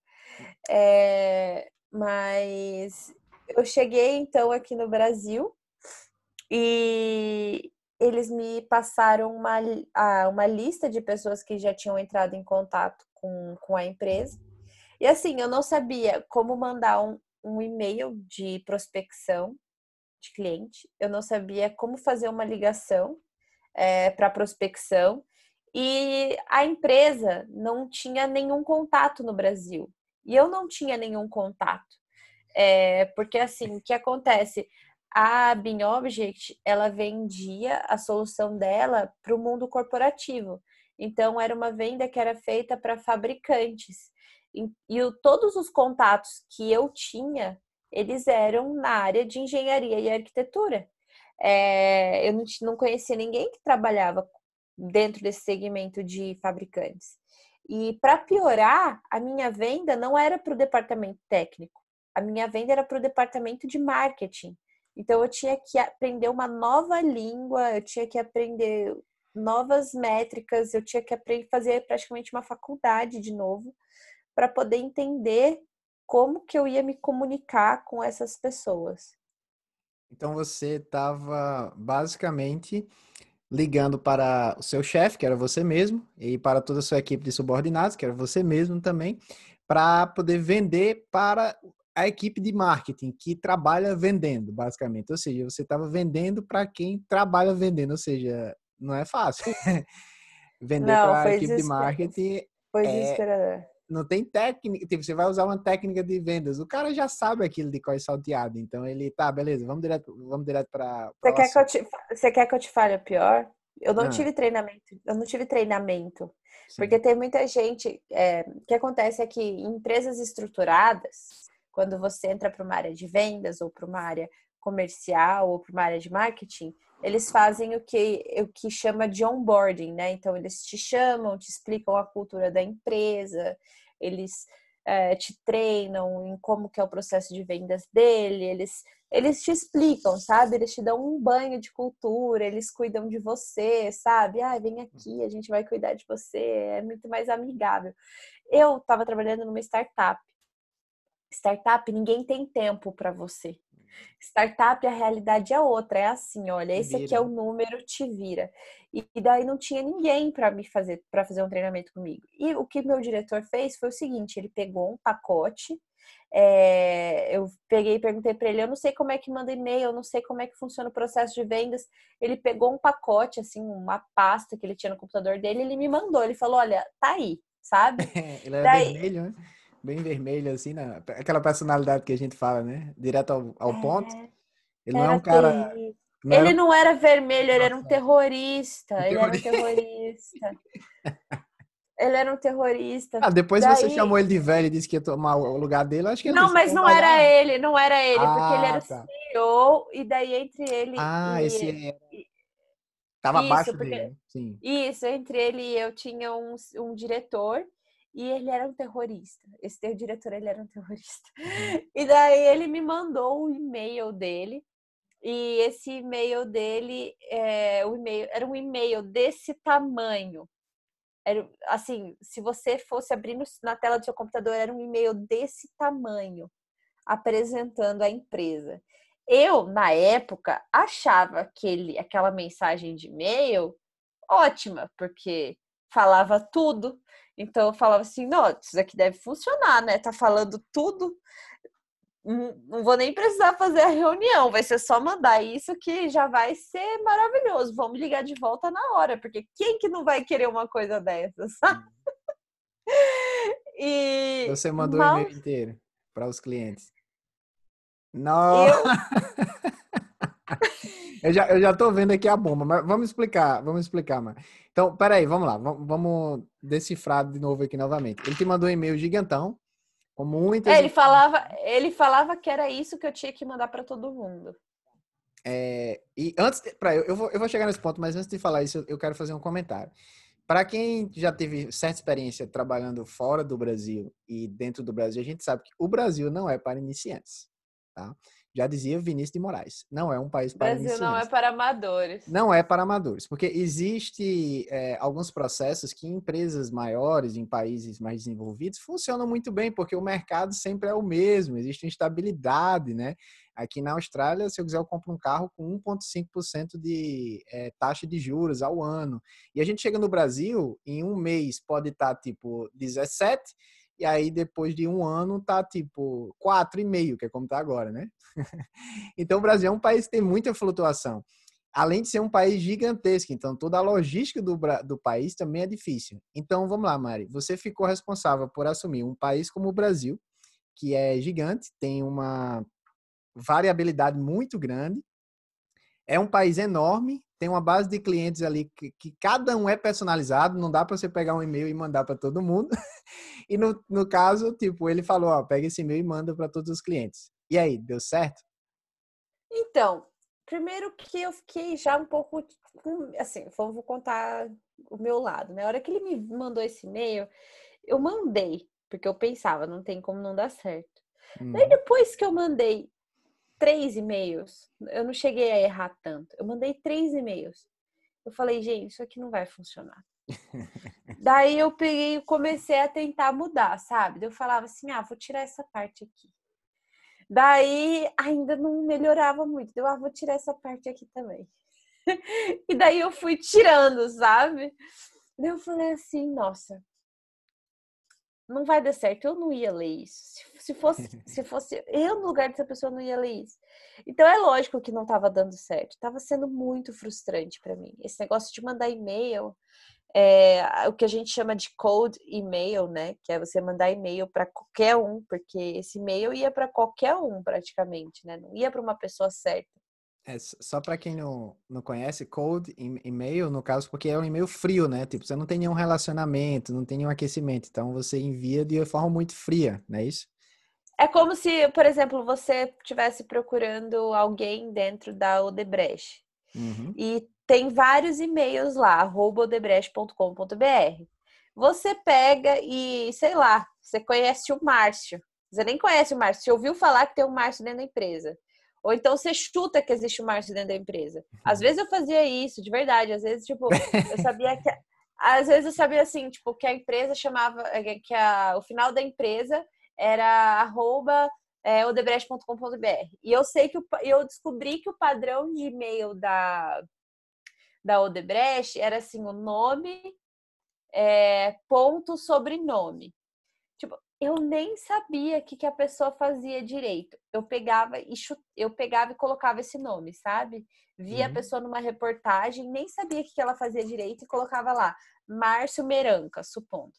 É, mas eu cheguei então aqui no Brasil e eles me passaram uma, uma lista de pessoas que já tinham entrado em contato com, com a empresa. E assim, eu não sabia como mandar um, um e-mail de prospecção de cliente, eu não sabia como fazer uma ligação é, para prospecção. E a empresa não tinha nenhum contato no Brasil. E eu não tinha nenhum contato. É, porque assim o que acontece? A Bin Object ela vendia a solução dela para o mundo corporativo. Então era uma venda que era feita para fabricantes. E, e todos os contatos que eu tinha eles eram na área de engenharia e arquitetura é, eu não, não conhecia ninguém que trabalhava dentro desse segmento de fabricantes. E para piorar, a minha venda não era para o departamento técnico, a minha venda era para o departamento de marketing. Então eu tinha que aprender uma nova língua, eu tinha que aprender novas métricas, eu tinha que aprender fazer praticamente uma faculdade de novo para poder entender como que eu ia me comunicar com essas pessoas. Então você estava basicamente ligando para o seu chefe, que era você mesmo, e para toda a sua equipe de subordinados, que era você mesmo também, para poder vender para a equipe de marketing que trabalha vendendo, basicamente. Ou seja, você estava vendendo para quem trabalha vendendo, ou seja, não é fácil. vender para a equipe de marketing foi é desesperador. Não tem técnica, tipo, você vai usar uma técnica de vendas, o cara já sabe aquilo de coisa salteado, então ele, tá, beleza, vamos direto, vamos direto para Você quer que eu te você quer que eu te fale o pior? Eu não ah. tive treinamento, eu não tive treinamento. Sim. Porque tem muita gente. É, o que acontece é que em empresas estruturadas, quando você entra para uma área de vendas ou para uma área comercial ou para uma área de marketing, eles fazem o que o que chama de onboarding, né? Então eles te chamam, te explicam a cultura da empresa, eles é, te treinam em como que é o processo de vendas dele, eles eles te explicam, sabe? Eles te dão um banho de cultura, eles cuidam de você, sabe? Ah, vem aqui, a gente vai cuidar de você, é muito mais amigável. Eu estava trabalhando numa startup. Startup, ninguém tem tempo para você. Startup, a realidade é outra, é assim, olha, esse aqui é o número, te vira. E, daí não tinha ninguém para me fazer para fazer um treinamento comigo. E o que meu diretor fez foi o seguinte, ele pegou um pacote é, eu peguei e perguntei para ele, eu não sei como é que manda e-mail, eu não sei como é que funciona o processo de vendas. Ele pegou um pacote, assim, uma pasta que ele tinha no computador dele, ele me mandou, ele falou, olha, tá aí, sabe? ele era Daí... vermelho, né? Bem vermelho, assim, né? aquela personalidade que a gente fala, né? Direto ao, ao é... ponto. Ele não é um cara... Não ele era... não era vermelho, ele era um terrorista. Ele era um terrorista. Ele era um terrorista. Ah, depois Daí... você chamou ele de velho e disse que ia tomar o lugar dele. Acho que não, mas não era ele, não era ele, ah, porque ele era tá. CEO, e daí entre ele. Ah, e... esse é. Tava isso, abaixo porque... dele. Sim. Isso, entre ele e eu tinha um, um diretor e ele era um terrorista. Esse diretor, ele era um terrorista. Uhum. E daí ele me mandou o e-mail dele. E esse e-mail dele, é, o e-mail, era um e-mail desse tamanho. Era, assim, se você fosse abrir no, na tela do seu computador, era um e-mail desse tamanho, apresentando a empresa. Eu, na época, achava aquele, aquela mensagem de e-mail ótima, porque falava tudo. Então eu falava assim, não, isso aqui deve funcionar, né? Tá falando tudo não vou nem precisar fazer a reunião, vai ser só mandar isso que já vai ser maravilhoso. Vamos ligar de volta na hora, porque quem que não vai querer uma coisa dessas? e você mandou Mal... o e-mail inteiro para os clientes. Não. Eu... eu já eu já tô vendo aqui a bomba, mas vamos explicar, vamos explicar, mas então, peraí, vamos lá, vamos decifrar de novo aqui novamente. Ele te mandou um e-mail gigantão com muitas. É, ele falava, ele falava que era isso que eu tinha que mandar para todo mundo. É, e antes, para eu, eu vou, eu vou chegar nesse ponto, mas antes de falar isso, eu quero fazer um comentário. Para quem já teve certa experiência trabalhando fora do Brasil e dentro do Brasil, a gente sabe que o Brasil não é para iniciantes, tá? Já dizia Vinícius de Moraes, não é um país para Brasil iniciantes. não é para amadores. Não é para amadores, porque existe é, alguns processos que em empresas maiores, em países mais desenvolvidos, funcionam muito bem, porque o mercado sempre é o mesmo, existe instabilidade, né? Aqui na Austrália, se eu quiser, eu compro um carro com 1,5% de é, taxa de juros ao ano. E a gente chega no Brasil, em um mês pode estar tipo 17, e aí depois de um ano tá tipo quatro e meio, que é como tá agora, né? então o Brasil é um país que tem muita flutuação. Além de ser um país gigantesco, então toda a logística do, do país também é difícil. Então vamos lá, Mari, você ficou responsável por assumir um país como o Brasil, que é gigante, tem uma variabilidade muito grande, é um país enorme, tem uma base de clientes ali que, que cada um é personalizado, não dá para você pegar um e-mail e mandar para todo mundo. e no, no caso, tipo, ele falou, ó, pega esse e-mail e manda para todos os clientes. E aí, deu certo? Então, primeiro que eu fiquei já um pouco, assim, vou contar o meu lado, né? A hora que ele me mandou esse e-mail, eu mandei, porque eu pensava, não tem como não dar certo. Hum. Daí depois que eu mandei três e-mails. Eu não cheguei a errar tanto. Eu mandei três e-mails. Eu falei, gente, isso aqui não vai funcionar. Daí eu peguei e comecei a tentar mudar, sabe? Eu falava assim, ah, vou tirar essa parte aqui. Daí ainda não melhorava muito. Eu, ah, vou tirar essa parte aqui também. e daí eu fui tirando, sabe? Daí eu falei assim, nossa, não vai dar certo, eu não ia ler isso. Se, fosse, se fosse eu no lugar dessa pessoa, não ia ler isso. Então é lógico que não estava dando certo, estava sendo muito frustrante para mim. Esse negócio de mandar e-mail é, o que a gente chama de cold email, né? Que é você mandar e-mail para qualquer um, porque esse e-mail ia para qualquer um praticamente, né? Não ia para uma pessoa certa. É, só para quem não, não conhece, cold e-mail, no caso, porque é um e-mail frio, né? Tipo, você não tem nenhum relacionamento, não tem nenhum aquecimento, então você envia de forma muito fria, não é isso? É como se, por exemplo, você estivesse procurando alguém dentro da Odebrecht. Uhum. E tem vários e-mails lá, odebrecht.com.br. Você pega e, sei lá, você conhece o Márcio. Você nem conhece o Márcio, você ouviu falar que tem um Márcio dentro da empresa. Ou então você chuta que existe um Márcio dentro da empresa. Às uhum. vezes eu fazia isso, de verdade. Às vezes, tipo, eu sabia que. Às vezes eu sabia assim, tipo, que a empresa chamava. Que a, o final da empresa era arroba é, odebrecht.com.br. E eu sei que o, eu descobri que o padrão de e-mail da, da Odebrecht era assim, o nome, é, ponto, sobrenome. Tipo, eu nem sabia o que, que a pessoa fazia direito. Eu pegava e chute... eu pegava e colocava esse nome, sabe? Via uhum. a pessoa numa reportagem, nem sabia o que, que ela fazia direito e colocava lá, Márcio Meranca, supondo.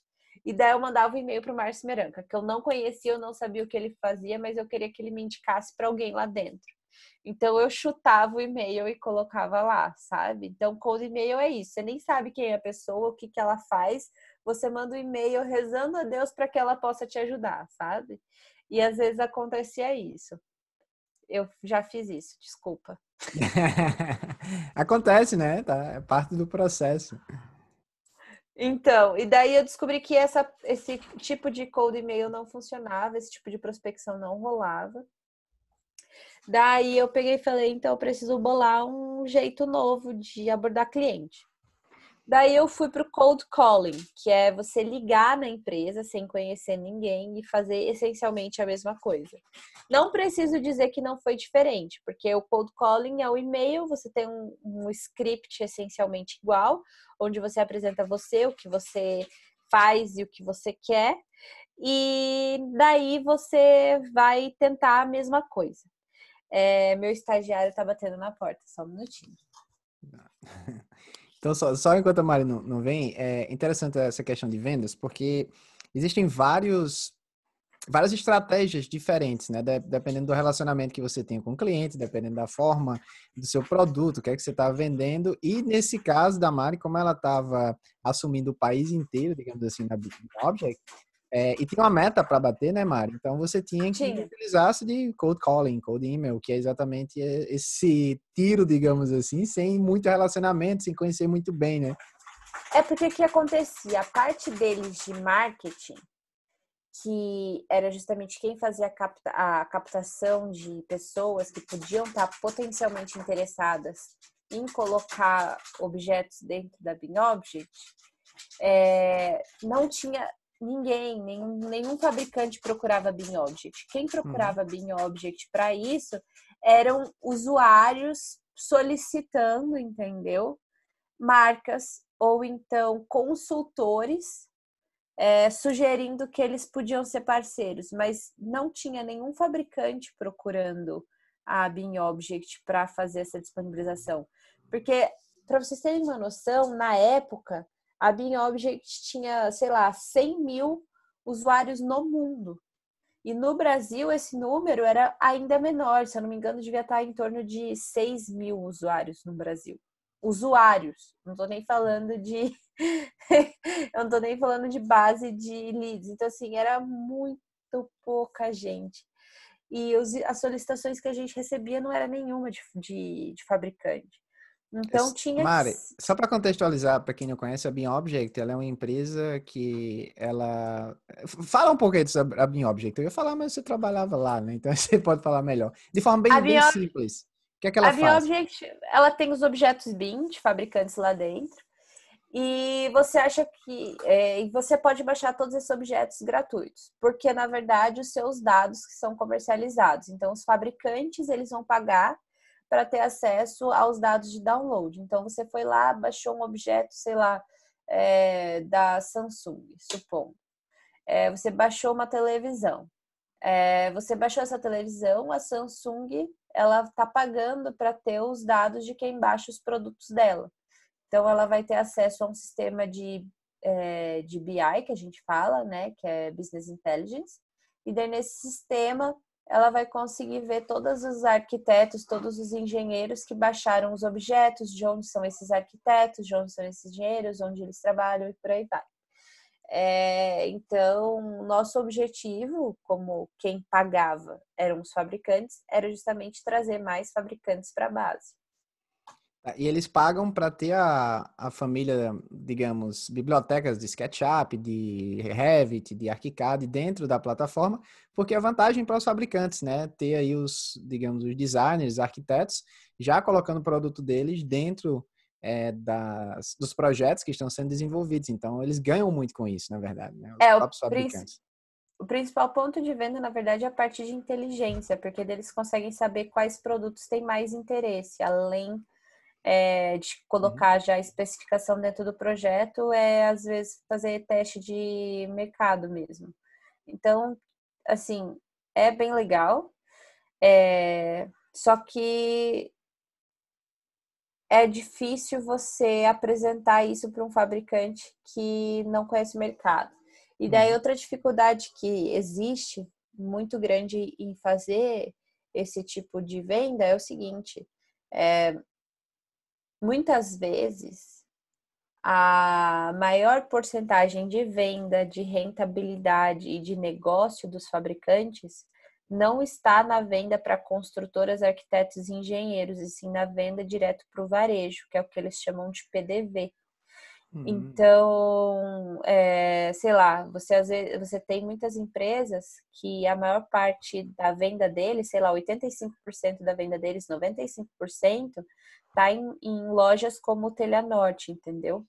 E daí eu mandava um e-mail para o Márcio Meranca, que eu não conhecia, eu não sabia o que ele fazia, mas eu queria que ele me indicasse para alguém lá dentro. Então eu chutava o e-mail e colocava lá, sabe? Então cold e-mail é isso. Você nem sabe quem é a pessoa, o que, que ela faz. Você manda um e-mail rezando a Deus para que ela possa te ajudar, sabe? E às vezes acontecia isso. Eu já fiz isso, desculpa. Acontece, né? Tá, é parte do processo. Então, e daí eu descobri que essa, esse tipo de cold e-mail não funcionava, esse tipo de prospecção não rolava. Daí eu peguei e falei, então eu preciso bolar um jeito novo de abordar cliente. Daí eu fui para o cold calling, que é você ligar na empresa sem conhecer ninguém e fazer essencialmente a mesma coisa. Não preciso dizer que não foi diferente, porque o cold calling é o e-mail, você tem um, um script essencialmente igual, onde você apresenta você, o que você faz e o que você quer, e daí você vai tentar a mesma coisa. É, meu estagiário está batendo na porta, só um minutinho. Então, só, só enquanto a Mari não, não vem, é interessante essa questão de vendas, porque existem vários, várias estratégias diferentes, né? De, dependendo do relacionamento que você tem com o cliente, dependendo da forma do seu produto, o que é que você está vendendo. E nesse caso da Mari, como ela estava assumindo o país inteiro, digamos assim, na Object, é, e tinha uma meta para bater, né, Mari? Então você tinha que utilizar-se de cold calling, cold email, que é exatamente esse tiro, digamos assim, sem muito relacionamento, sem conhecer muito bem, né? É porque o que acontecia? A parte deles de marketing, que era justamente quem fazia a, capta, a captação de pessoas que podiam estar potencialmente interessadas em colocar objetos dentro da BinObject, é, não tinha ninguém, nenhum, nenhum fabricante procurava Bin Object. Quem procurava uhum. Bin Object para isso eram usuários solicitando, entendeu? Marcas ou então consultores é, sugerindo que eles podiam ser parceiros, mas não tinha nenhum fabricante procurando a Bin Object para fazer essa disponibilização. Porque, para vocês terem uma noção, na época, a Bean Object tinha, sei lá, 100 mil usuários no mundo. E no Brasil, esse número era ainda menor, se eu não me engano, devia estar em torno de 6 mil usuários no Brasil. Usuários, não estou nem falando de. eu não estou nem falando de base de leads. Então, assim, era muito pouca gente. E os, as solicitações que a gente recebia não era nenhuma de, de, de fabricante. Então tinha. Mari, só para contextualizar para quem não conhece a Beam Object, ela é uma empresa que ela fala um aí sobre a Beam Object. Eu ia falar, mas você trabalhava lá, né? Então você pode falar melhor. De forma bem, bem simples. O que é que ela a faz? A Beam Object, ela tem os objetos BIM de fabricantes lá dentro. E você acha que é, você pode baixar todos esses objetos gratuitos, porque na verdade os seus dados que são comercializados. Então os fabricantes eles vão pagar para ter acesso aos dados de download. Então, você foi lá, baixou um objeto, sei lá, é, da Samsung, supondo. É, você baixou uma televisão. É, você baixou essa televisão, a Samsung ela está pagando para ter os dados de quem baixa os produtos dela. Então, ela vai ter acesso a um sistema de, é, de BI, que a gente fala, né? Que é Business Intelligence. E daí, nesse sistema, ela vai conseguir ver todos os arquitetos, todos os engenheiros que baixaram os objetos, de onde são esses arquitetos, de onde são esses engenheiros, onde eles trabalham e por aí vai. É, então, nosso objetivo, como quem pagava eram os fabricantes, era justamente trazer mais fabricantes para a base. Tá, e eles pagam para ter a, a família, digamos, bibliotecas de SketchUp, de Revit, de ArchiCAD dentro da plataforma, porque é vantagem para os fabricantes, né? Ter aí os, digamos, os designers, arquitetos, já colocando o produto deles dentro é, das, dos projetos que estão sendo desenvolvidos. Então, eles ganham muito com isso, na verdade, né? Os é, próprios fabricantes. O principal ponto de venda, na verdade, é a parte de inteligência, porque eles conseguem saber quais produtos têm mais interesse, além é, de uhum. colocar já a especificação dentro do projeto, é às vezes fazer teste de mercado mesmo. Então, assim, é bem legal. É, só que é difícil você apresentar isso para um fabricante que não conhece o mercado. E daí uhum. outra dificuldade que existe muito grande em fazer esse tipo de venda é o seguinte: é, muitas vezes a maior porcentagem de venda, de rentabilidade e de negócio dos fabricantes não está na venda para construtoras, arquitetos e engenheiros, e sim na venda direto para o varejo, que é o que eles chamam de PDV. Uhum. Então, é, sei lá, você, às vezes, você tem muitas empresas que a maior parte da venda deles, sei lá, 85% da venda deles, 95%, está em, em lojas como o Telha Norte, entendeu?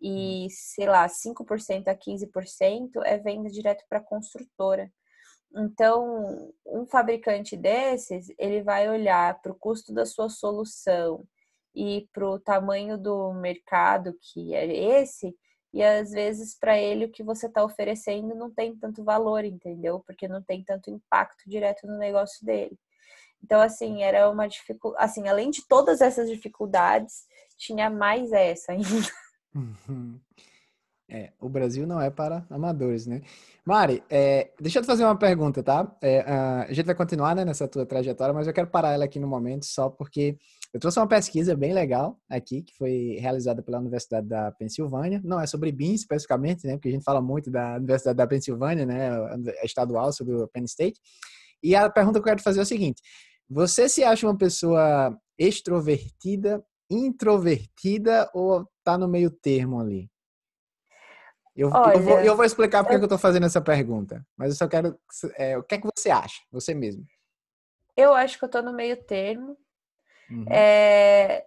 E, hum. sei lá, 5% a 15% é venda direto para construtora. Então, um fabricante desses, ele vai olhar para o custo da sua solução e para o tamanho do mercado que é esse, e às vezes para ele o que você está oferecendo não tem tanto valor, entendeu? Porque não tem tanto impacto direto no negócio dele. Então, assim, era uma dificuldade. Assim, além de todas essas dificuldades, tinha mais essa ainda. Uhum. É, o Brasil não é para amadores, né? Mari, é, deixa eu te fazer uma pergunta, tá? É, a gente vai continuar né, nessa tua trajetória, mas eu quero parar ela aqui no momento só porque eu trouxe uma pesquisa bem legal aqui, que foi realizada pela Universidade da Pensilvânia. Não é sobre BIM especificamente, né? Porque a gente fala muito da Universidade da Pensilvânia, né? Estadual, sobre o Penn State. E a pergunta que eu quero fazer é o seguinte: você se acha uma pessoa extrovertida, introvertida ou tá no meio termo ali? Eu, Olha, eu, vou, eu vou explicar porque eu... eu estou fazendo essa pergunta, mas eu só quero. É, o que é que você acha, você mesmo? Eu acho que eu estou no meio termo. Uhum. É,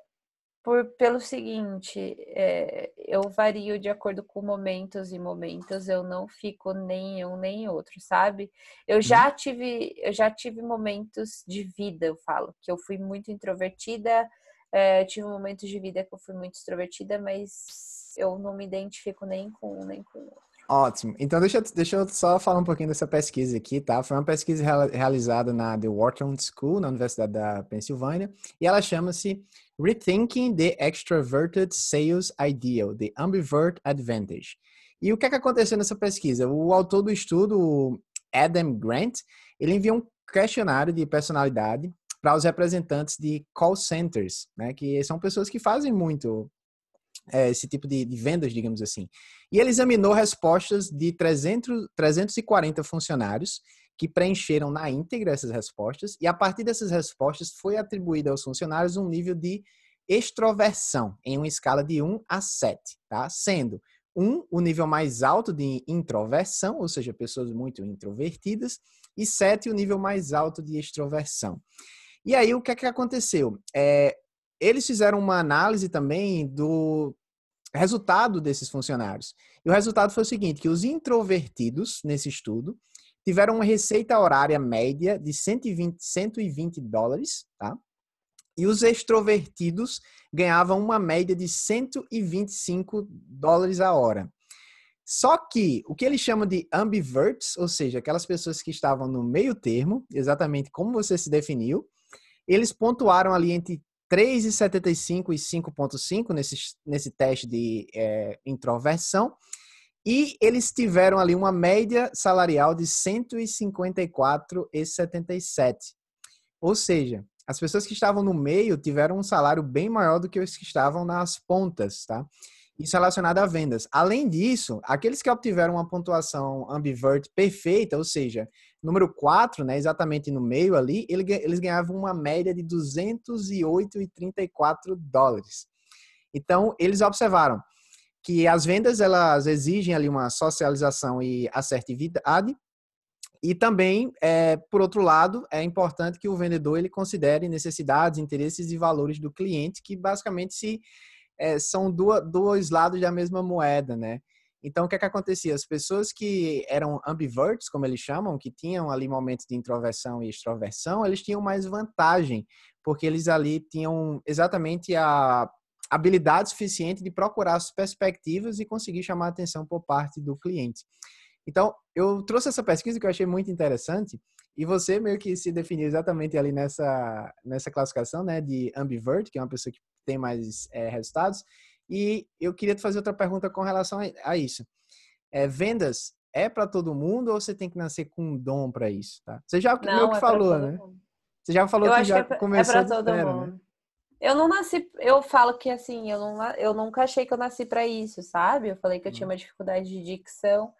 por, pelo seguinte, é, eu vario de acordo com momentos e momentos, eu não fico nem um nem outro, sabe? Eu já uhum. tive, eu já tive momentos de vida, eu falo, que eu fui muito introvertida, é, tive momentos de vida que eu fui muito extrovertida, mas eu não me identifico nem com um nem com o outro. Ótimo. Então, deixa, deixa eu só falar um pouquinho dessa pesquisa aqui, tá? Foi uma pesquisa realizada na The Wharton School, na Universidade da Pensilvânia, e ela chama-se Rethinking the Extroverted Sales Ideal, The Ambivert Advantage. E o que é que aconteceu nessa pesquisa? O autor do estudo, Adam Grant, ele enviou um questionário de personalidade para os representantes de call centers, né? Que são pessoas que fazem muito é, esse tipo de, de, vendas, digamos assim. E ele examinou respostas de 300, 340 funcionários que preencheram na íntegra essas respostas, e a partir dessas respostas foi atribuído aos funcionários um nível de extroversão em uma escala de 1 a 7, tá? Sendo 1 o nível mais alto de introversão, ou seja, pessoas muito introvertidas, e 7 o nível mais alto de extroversão. E aí, o que é que aconteceu? É, eles fizeram uma análise também do resultado desses funcionários. E o resultado foi o seguinte, que os introvertidos nesse estudo tiveram uma receita horária média de 120, 120 dólares, tá? E os extrovertidos ganhavam uma média de 125 dólares a hora. Só que o que eles chamam de ambiverts, ou seja, aquelas pessoas que estavam no meio termo, exatamente como você se definiu, eles pontuaram ali entre 3,75 e 5,5 nesse, nesse teste de é, introversão. E eles tiveram ali uma média salarial de 154,77. Ou seja, as pessoas que estavam no meio tiveram um salário bem maior do que os que estavam nas pontas, tá? Isso relacionado a vendas. Além disso, aqueles que obtiveram uma pontuação ambivert perfeita, ou seja, número 4, né, exatamente no meio ali, eles ganhavam uma média de 208,34 dólares. Então, eles observaram que as vendas elas exigem ali uma socialização e assertividade, e também, é, por outro lado, é importante que o vendedor ele considere necessidades, interesses e valores do cliente, que basicamente se é, são duas, dois lados da mesma moeda, né? Então, o que é que acontecia? As pessoas que eram ambiverts, como eles chamam, que tinham ali momentos de introversão e extroversão, eles tinham mais vantagem, porque eles ali tinham exatamente a habilidade suficiente de procurar as perspectivas e conseguir chamar a atenção por parte do cliente. Então, eu trouxe essa pesquisa que eu achei muito interessante, e você meio que se definiu exatamente ali nessa, nessa classificação, né, de ambivert, que é uma pessoa que tem mais é, resultados. E eu queria te fazer outra pergunta com relação a, isso. É, vendas é para todo mundo ou você tem que nascer com um dom para isso? Tá? Você já não, que é falou, né? Mundo. Você já falou eu que já que é começou é para todo zero, mundo. Né? Eu não nasci, eu falo que assim, eu, não, eu nunca achei que eu nasci para isso, sabe? Eu falei que eu tinha uhum. uma dificuldade de dicção.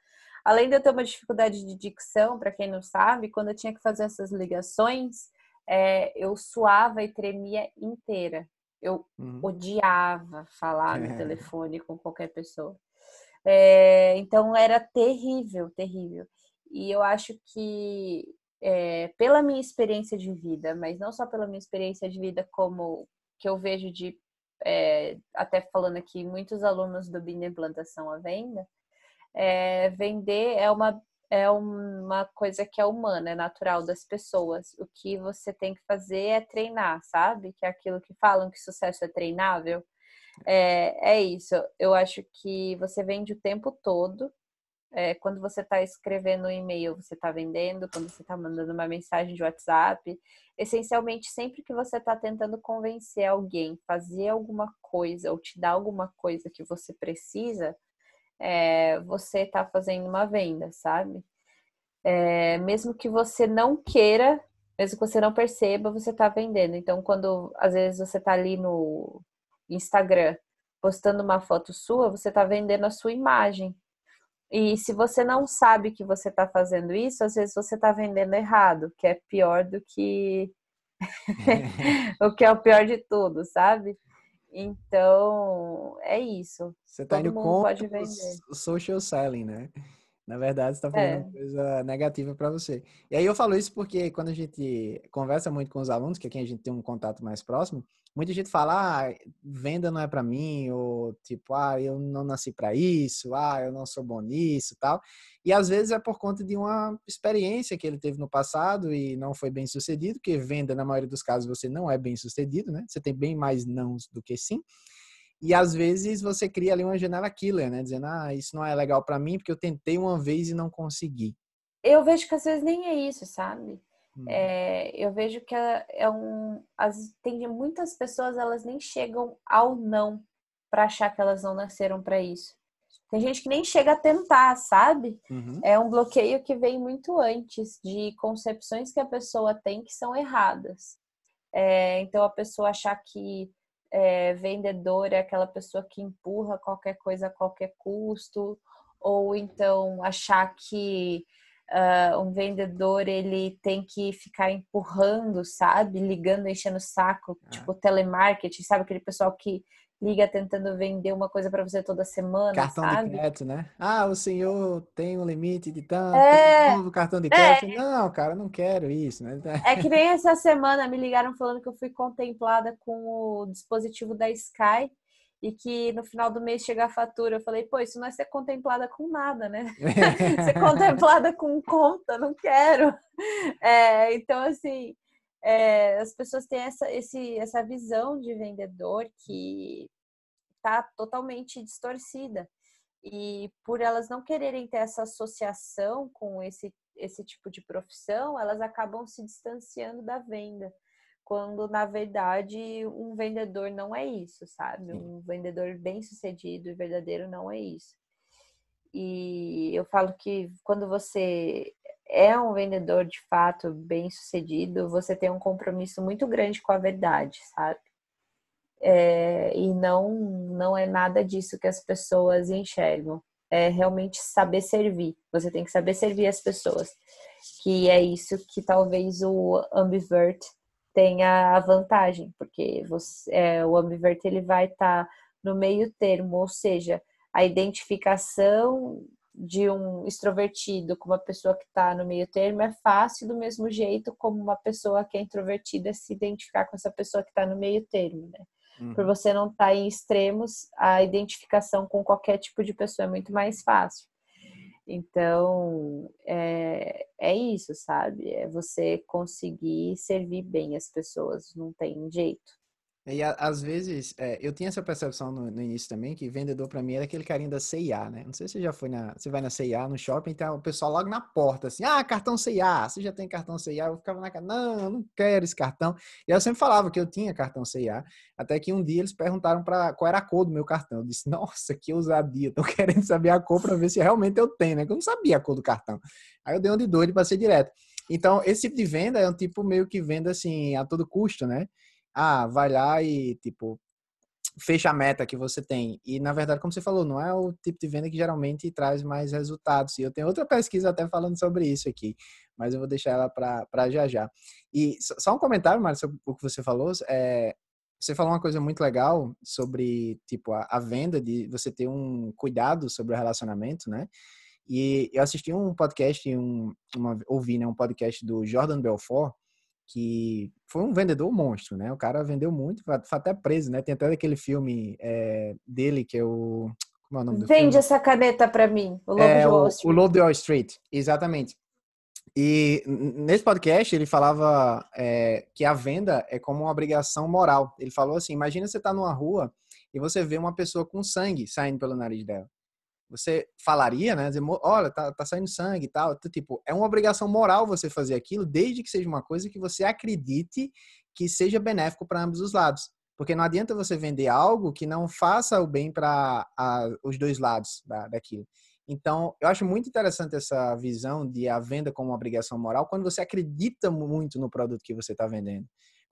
Além de eu ter uma dificuldade de dicção, para quem não sabe, quando eu tinha que fazer essas ligações, é, eu suava e tremia inteira. Eu uhum. odiava falar no telefone com qualquer pessoa. É, então era terrível, terrível. E eu acho que é, pela minha experiência de vida, mas não só pela minha experiência de vida, como que eu vejo de é, até falando aqui muitos alunos do Bina Implantação à Venda, é, vender é uma é uma coisa que é humana, é natural das pessoas. O que você tem que fazer é treinar, sabe? Que é aquilo que falam que sucesso é treinável. É, é isso. Eu acho que você vende o tempo todo. É, quando você está escrevendo um e-mail, você está vendendo. Quando você está mandando uma mensagem de WhatsApp. Essencialmente, sempre que você está tentando convencer alguém, fazer alguma coisa ou te dar alguma coisa que você precisa, é, você está fazendo uma venda, sabe? É, mesmo que você não queira, mesmo que você não perceba, você está vendendo. Então, quando às vezes você está ali no Instagram postando uma foto sua, você está vendendo a sua imagem. E se você não sabe que você está fazendo isso, às vezes você está vendendo errado, que é pior do que o que é o pior de tudo, sabe? Então, é isso. Você está indo contra o social selling, né? Na verdade, você está fazendo é. uma coisa negativa para você. E aí eu falo isso porque quando a gente conversa muito com os alunos, que é quem a gente tem um contato mais próximo, muita gente fala, ah, venda não é para mim, ou tipo, ah, eu não nasci para isso, ah, eu não sou bom nisso tal. E às vezes é por conta de uma experiência que ele teve no passado e não foi bem sucedido, porque venda, na maioria dos casos, você não é bem sucedido, né? Você tem bem mais nãos do que sim. E às vezes você cria ali uma janela killer, né? Dizendo, ah, isso não é legal para mim porque eu tentei uma vez e não consegui. Eu vejo que às vezes nem é isso, sabe? Hum. É, eu vejo que é, é um. As, tem muitas pessoas, elas nem chegam ao não para achar que elas não nasceram para isso. Tem gente que nem chega a tentar, sabe? Uhum. É um bloqueio que vem muito antes de concepções que a pessoa tem que são erradas. É, então a pessoa achar que é, vendedor é aquela pessoa que empurra qualquer coisa a qualquer custo, ou então achar que uh, um vendedor ele tem que ficar empurrando, sabe? Ligando, enchendo o saco, ah. tipo telemarketing, sabe? Aquele pessoal que liga tentando vender uma coisa para você toda semana, cartão sabe? de crédito, né? Ah, o senhor tem um limite de tanto, é, um cartão de crédito. É, não, cara, não quero isso, né? É que nem essa semana me ligaram falando que eu fui contemplada com o dispositivo da Sky e que no final do mês chega a fatura. Eu falei, pô, isso não é ser contemplada com nada, né? ser contemplada com conta, não quero. É, então, assim, é, as pessoas têm essa, esse, essa visão de vendedor que está totalmente distorcida. E por elas não quererem ter essa associação com esse, esse tipo de profissão, elas acabam se distanciando da venda. quando na verdade um vendedor não é isso, sabe? Um vendedor bem sucedido e verdadeiro não é isso. E eu falo que quando você é um vendedor de fato bem sucedido, você tem um compromisso muito grande com a verdade, sabe? É, e não, não é nada disso que as pessoas enxergam. É realmente saber servir. Você tem que saber servir as pessoas. Que é isso que talvez o ambivert tenha a vantagem, porque você, é, o ambivert ele vai estar tá no meio termo, ou seja, a identificação de um extrovertido com uma pessoa que está no meio termo é fácil do mesmo jeito como uma pessoa que é introvertida se identificar com essa pessoa que está no meio termo, né? Uhum. Por você não estar tá em extremos, a identificação com qualquer tipo de pessoa é muito mais fácil. Então, é, é isso, sabe? É você conseguir servir bem as pessoas, não tem jeito. E às vezes, é, eu tinha essa percepção no, no início também, que vendedor para mim era aquele carinha da CIA, né? Não sei se você já foi na. Você vai na CIA, no shopping, então o pessoal logo na porta, assim, ah, cartão CIA, você já tem cartão CIA? Eu ficava na cara, não, eu não quero esse cartão. E eu sempre falava que eu tinha cartão CIA, até que um dia eles perguntaram para qual era a cor do meu cartão. Eu disse, nossa, que ousadia, tô querendo saber a cor para ver se realmente eu tenho, né? Eu não sabia a cor do cartão. Aí eu dei um de doido e passei direto. Então, esse tipo de venda é um tipo meio que venda assim, a todo custo, né? Ah, vai lá e, tipo, fecha a meta que você tem. E, na verdade, como você falou, não é o tipo de venda que geralmente traz mais resultados. E eu tenho outra pesquisa até falando sobre isso aqui, mas eu vou deixar ela para já já. E só um comentário, Mário, sobre o que você falou. É, você falou uma coisa muito legal sobre, tipo, a, a venda, de você ter um cuidado sobre o relacionamento, né? E eu assisti um podcast, um, uma, ouvi né, um podcast do Jordan Belfort, que foi um vendedor monstro, né? O cara vendeu muito, foi até preso, né? Tem até aquele filme é, dele que é o. Como é o nome do Vende essa caneta para mim, o Lobo é, de Wall Street. O, o Lobo de Wall Street, exatamente. E nesse podcast ele falava é, que a venda é como uma obrigação moral. Ele falou assim: imagina você tá numa rua e você vê uma pessoa com sangue saindo pelo nariz dela você falaria, né? Dizer, olha, tá, tá saindo sangue e tal. Tipo, é uma obrigação moral você fazer aquilo, desde que seja uma coisa que você acredite que seja benéfico para ambos os lados. Porque não adianta você vender algo que não faça o bem para os dois lados da, daquilo. Então, eu acho muito interessante essa visão de a venda como uma obrigação moral quando você acredita muito no produto que você está vendendo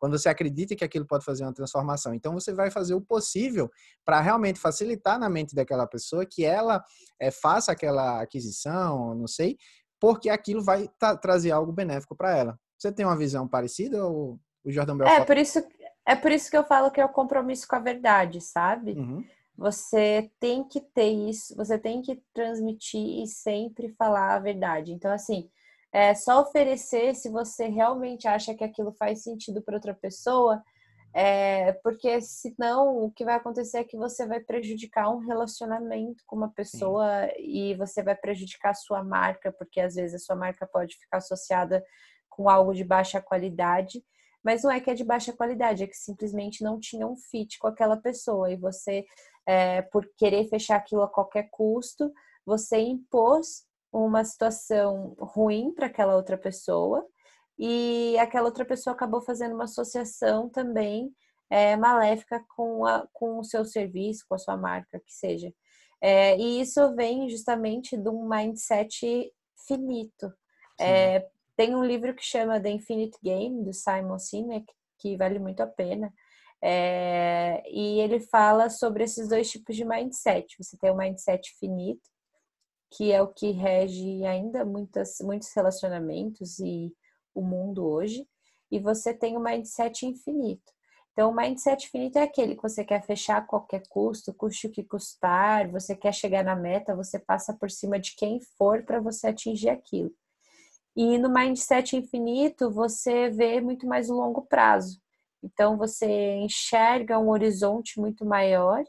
quando você acredita que aquilo pode fazer uma transformação. Então você vai fazer o possível para realmente facilitar na mente daquela pessoa que ela é, faça aquela aquisição, não sei, porque aquilo vai trazer algo benéfico para ela. Você tem uma visão parecida ou o Jordan Belfort? É por isso é por isso que eu falo que é o compromisso com a verdade, sabe? Uhum. Você tem que ter isso, você tem que transmitir e sempre falar a verdade. Então, assim, é só oferecer se você realmente acha que aquilo faz sentido para outra pessoa, é, porque senão o que vai acontecer é que você vai prejudicar um relacionamento com uma pessoa Sim. e você vai prejudicar a sua marca, porque às vezes a sua marca pode ficar associada com algo de baixa qualidade, mas não é que é de baixa qualidade, é que simplesmente não tinha um fit com aquela pessoa e você, é, por querer fechar aquilo a qualquer custo, você impôs uma situação ruim para aquela outra pessoa e aquela outra pessoa acabou fazendo uma associação também é, maléfica com, a, com o seu serviço, com a sua marca, que seja. É, e isso vem justamente de um mindset finito. É, tem um livro que chama The Infinite Game, do Simon Sinek, que vale muito a pena. É, e ele fala sobre esses dois tipos de mindset. Você tem o mindset finito, que é o que rege ainda muitas, muitos relacionamentos e o mundo hoje, e você tem o mindset infinito. Então, o mindset infinito é aquele que você quer fechar a qualquer custo, custe o que custar, você quer chegar na meta, você passa por cima de quem for para você atingir aquilo. E no mindset infinito, você vê muito mais o longo prazo. Então, você enxerga um horizonte muito maior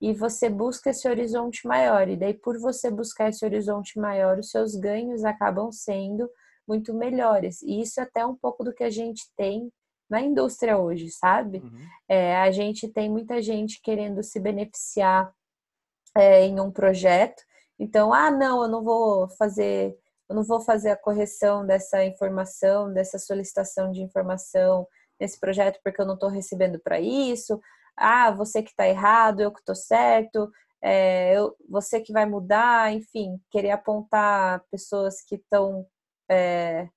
e você busca esse horizonte maior. E daí, por você buscar esse horizonte maior, os seus ganhos acabam sendo muito melhores. E isso é até um pouco do que a gente tem na indústria hoje, sabe? Uhum. É, a gente tem muita gente querendo se beneficiar é, em um projeto. Então, ah, não, eu não vou fazer, eu não vou fazer a correção dessa informação, dessa solicitação de informação nesse projeto porque eu não estou recebendo para isso. Ah, você que está errado, eu que estou certo. É, eu, você que vai mudar, enfim, querer apontar pessoas que estão, é,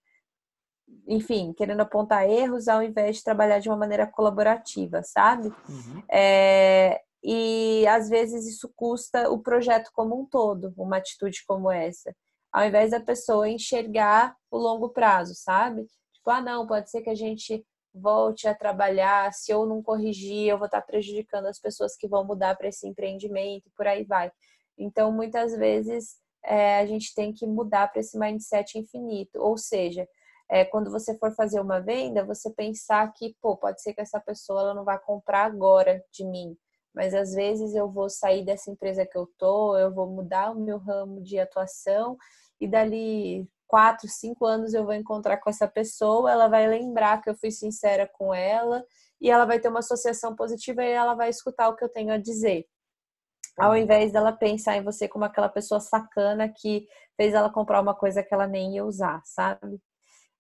enfim, querendo apontar erros ao invés de trabalhar de uma maneira colaborativa, sabe? Uhum. É, e às vezes isso custa o projeto como um todo, uma atitude como essa ao invés da pessoa enxergar o longo prazo, sabe? Tipo, ah, não, pode ser que a gente volte a trabalhar, se eu não corrigir, eu vou estar prejudicando as pessoas que vão mudar para esse empreendimento, por aí vai. Então, muitas vezes, é, a gente tem que mudar para esse mindset infinito, ou seja, é, quando você for fazer uma venda, você pensar que, pô, pode ser que essa pessoa ela não vai comprar agora de mim, mas às vezes eu vou sair dessa empresa que eu tô, eu vou mudar o meu ramo de atuação e dali quatro, cinco anos eu vou encontrar com essa pessoa, ela vai lembrar que eu fui sincera com ela e ela vai ter uma associação positiva e ela vai escutar o que eu tenho a dizer. Ao uhum. invés dela pensar em você como aquela pessoa sacana que fez ela comprar uma coisa que ela nem ia usar, sabe?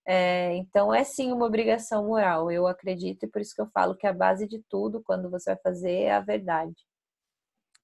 É, então é sim uma obrigação moral, eu acredito, e por isso que eu falo que a base de tudo, quando você vai fazer, é a verdade.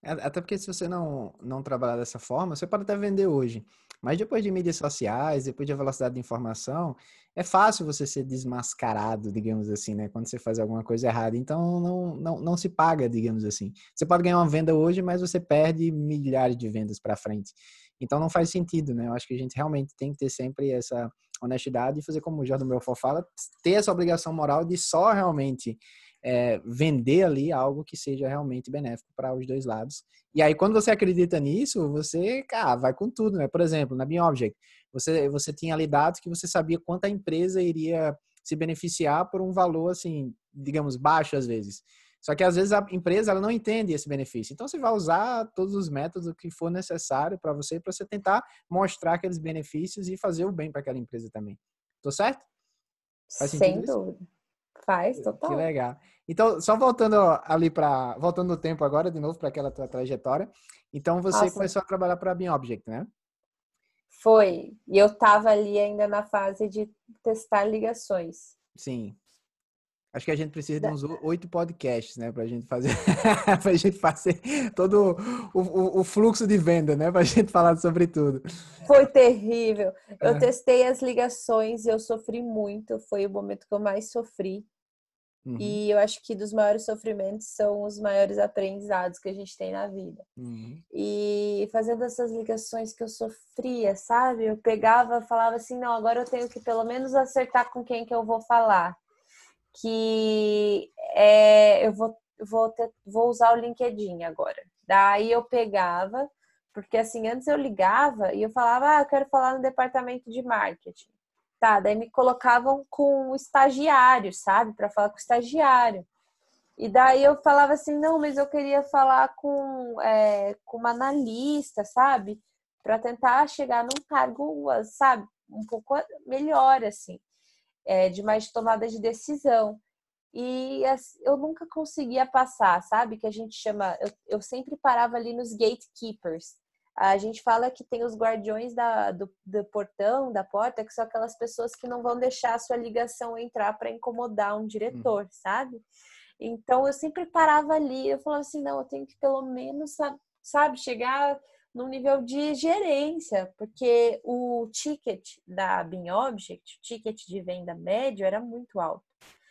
Até porque se você não, não trabalhar dessa forma, você pode até vender hoje. Mas depois de mídias sociais, depois de velocidade de informação, é fácil você ser desmascarado, digamos assim, né? Quando você faz alguma coisa errada. Então, não, não, não se paga, digamos assim. Você pode ganhar uma venda hoje, mas você perde milhares de vendas para frente. Então, não faz sentido, né? Eu acho que a gente realmente tem que ter sempre essa honestidade e fazer como o Jordan Belfort fala, ter essa obrigação moral de só realmente é, vender ali algo que seja realmente benéfico para os dois lados. E aí, quando você acredita nisso, você, cara, vai com tudo, né? Por exemplo, na BeObject, você, você tinha ali dados que você sabia quanto a empresa iria se beneficiar por um valor, assim, digamos, baixo às vezes. Só que às vezes a empresa ela não entende esse benefício. Então você vai usar todos os métodos que for necessário para você, para você tentar mostrar aqueles benefícios e fazer o bem para aquela empresa também. Tô certo? Faz Sem dúvida. Faz, total. Que legal. Então, só voltando ali para. Voltando no tempo agora, de novo, para aquela tua trajetória. Então, você Nossa. começou a trabalhar para a BeamObject, né? Foi. E eu estava ali ainda na fase de testar ligações. Sim. Acho que a gente precisa de uns oito podcasts, né? Pra gente fazer, pra gente fazer todo o, o, o, fluxo de venda, né? Pra gente falar sobre tudo. Foi terrível. Eu é. testei as ligações e eu sofri muito. Foi o momento que eu mais sofri. Uhum. E eu acho que dos maiores sofrimentos são os maiores aprendizados que a gente tem na vida. Uhum. E fazendo essas ligações que eu sofria, sabe? Eu pegava, falava assim, não, agora eu tenho que pelo menos acertar com quem que eu vou falar que é, eu vou, vou, ter, vou usar o LinkedIn agora. Daí eu pegava, porque assim, antes eu ligava e eu falava, ah, eu quero falar no departamento de marketing. Tá, daí me colocavam com o estagiário, sabe? Para falar com o estagiário. E daí eu falava assim, não, mas eu queria falar com, é, com uma analista, sabe? Para tentar chegar num cargo, sabe? Um pouco melhor, assim é, de mais tomada de decisão. E eu nunca conseguia passar, sabe? Que a gente chama. Eu, eu sempre parava ali nos gatekeepers. A gente fala que tem os guardiões da, do, do, portão, da porta, que são aquelas pessoas que não vão deixar a sua ligação entrar para incomodar um diretor, hum. sabe? Então eu sempre parava ali, eu falava assim, não, eu tenho que pelo menos, sabe, chegar no nível de gerência, porque o ticket da Bin Object, o ticket de venda médio, era muito alto.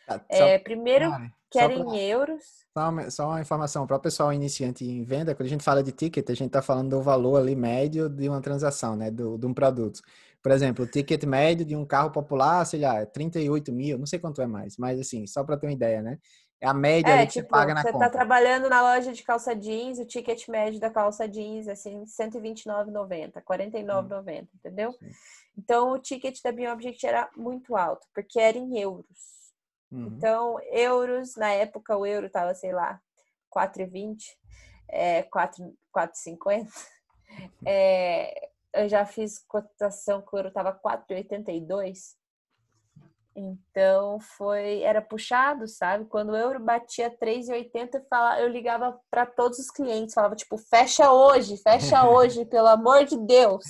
Ah, é, primeiro, ah, que era pra, em euros. Só uma, só uma informação para o pessoal iniciante em venda, quando a gente fala de ticket, a gente está falando do valor ali médio de uma transação, né, do, de um produto. Por exemplo, o ticket médio de um carro popular, sei lá, é 38 mil, não sei quanto é mais, mas assim, só para ter uma ideia, né? É a média é, que tipo, você paga na você compra. Você tá trabalhando na loja de calça jeans, o ticket médio da calça jeans é assim, 129,90, 49,90, hum. entendeu? Sim. Então, o ticket da BioObject era muito alto, porque era em euros. Uhum. Então, euros, na época o euro tava, sei lá, 4,20, é, 4,50. É, eu já fiz cotação que o euro tava 4,82. Então foi, era puxado, sabe? Quando eu batia 3,80, eu ligava para todos os clientes, falava tipo, fecha hoje, fecha hoje, pelo amor de Deus.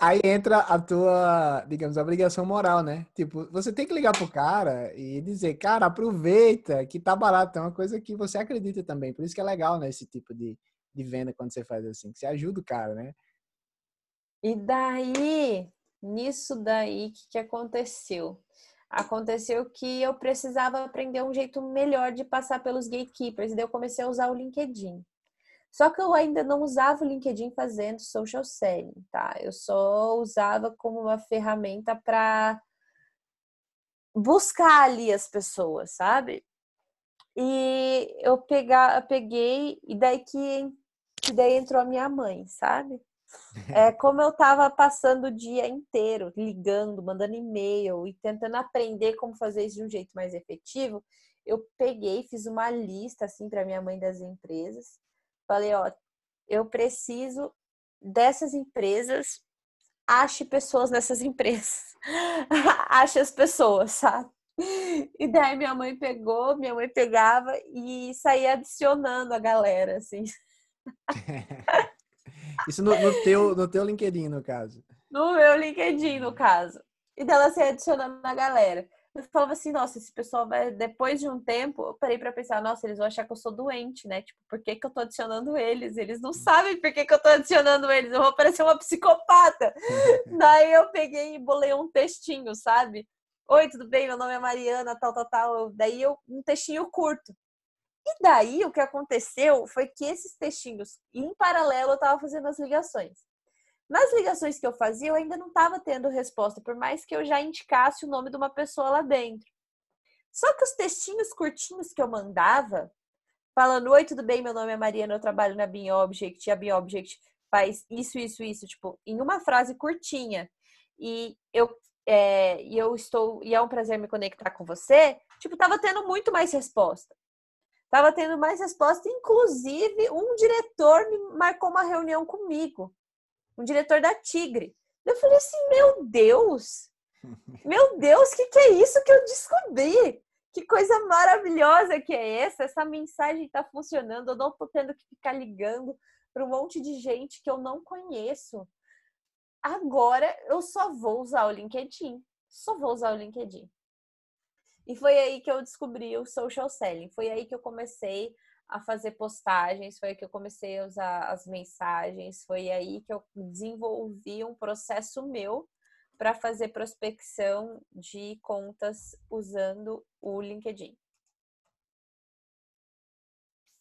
Aí entra a tua, digamos, obrigação moral, né? Tipo, você tem que ligar pro cara e dizer, cara, aproveita que tá barato, é uma coisa que você acredita também. Por isso que é legal, né, esse tipo de, de venda quando você faz assim, que você ajuda o cara, né? E daí, nisso daí, o que, que aconteceu? Aconteceu que eu precisava aprender um jeito melhor de passar pelos gatekeepers, e daí eu comecei a usar o LinkedIn. Só que eu ainda não usava o LinkedIn fazendo social selling, tá? Eu só usava como uma ferramenta para buscar ali as pessoas, sabe? E eu pegar, peguei, e daí que, que daí entrou a minha mãe, sabe? É como eu estava passando o dia inteiro ligando, mandando e-mail e tentando aprender como fazer isso de um jeito mais efetivo, eu peguei, fiz uma lista assim para minha mãe das empresas. Falei, ó, eu preciso dessas empresas, ache pessoas nessas empresas. ache as pessoas, sabe? E daí minha mãe pegou, minha mãe pegava e saía adicionando a galera, assim. Isso no, no, teu, no teu LinkedIn, no caso. No meu LinkedIn, no caso. E dela se adicionando na galera. Eu falava assim, nossa, esse pessoal vai. Depois de um tempo, eu parei pra pensar, nossa, eles vão achar que eu sou doente, né? Tipo, por que, que eu tô adicionando eles? Eles não sabem por que, que eu tô adicionando eles. Eu vou parecer uma psicopata. Daí eu peguei e bolei um textinho, sabe? Oi, tudo bem? Meu nome é Mariana, tal, tal, tal. Daí eu, um textinho curto. E daí o que aconteceu foi que esses textinhos, em paralelo, eu estava fazendo as ligações. Nas ligações que eu fazia, eu ainda não estava tendo resposta, por mais que eu já indicasse o nome de uma pessoa lá dentro. Só que os textinhos curtinhos que eu mandava, falando: Oi, tudo bem? Meu nome é Mariana, eu trabalho na Bean Object, a Bean Object faz isso, isso, isso, tipo, em uma frase curtinha. E eu, é, e eu estou, e é um prazer me conectar com você, tipo, tava tendo muito mais resposta. Tava tendo mais resposta, inclusive um diretor me marcou uma reunião comigo, um diretor da Tigre. Eu falei assim, meu Deus, meu Deus, o que, que é isso que eu descobri? Que coisa maravilhosa que é essa? Essa mensagem está funcionando, eu não estou tendo que ficar ligando para um monte de gente que eu não conheço. Agora eu só vou usar o LinkedIn. Só vou usar o LinkedIn. E foi aí que eu descobri o social selling. Foi aí que eu comecei a fazer postagens, foi aí que eu comecei a usar as mensagens, foi aí que eu desenvolvi um processo meu para fazer prospecção de contas usando o LinkedIn.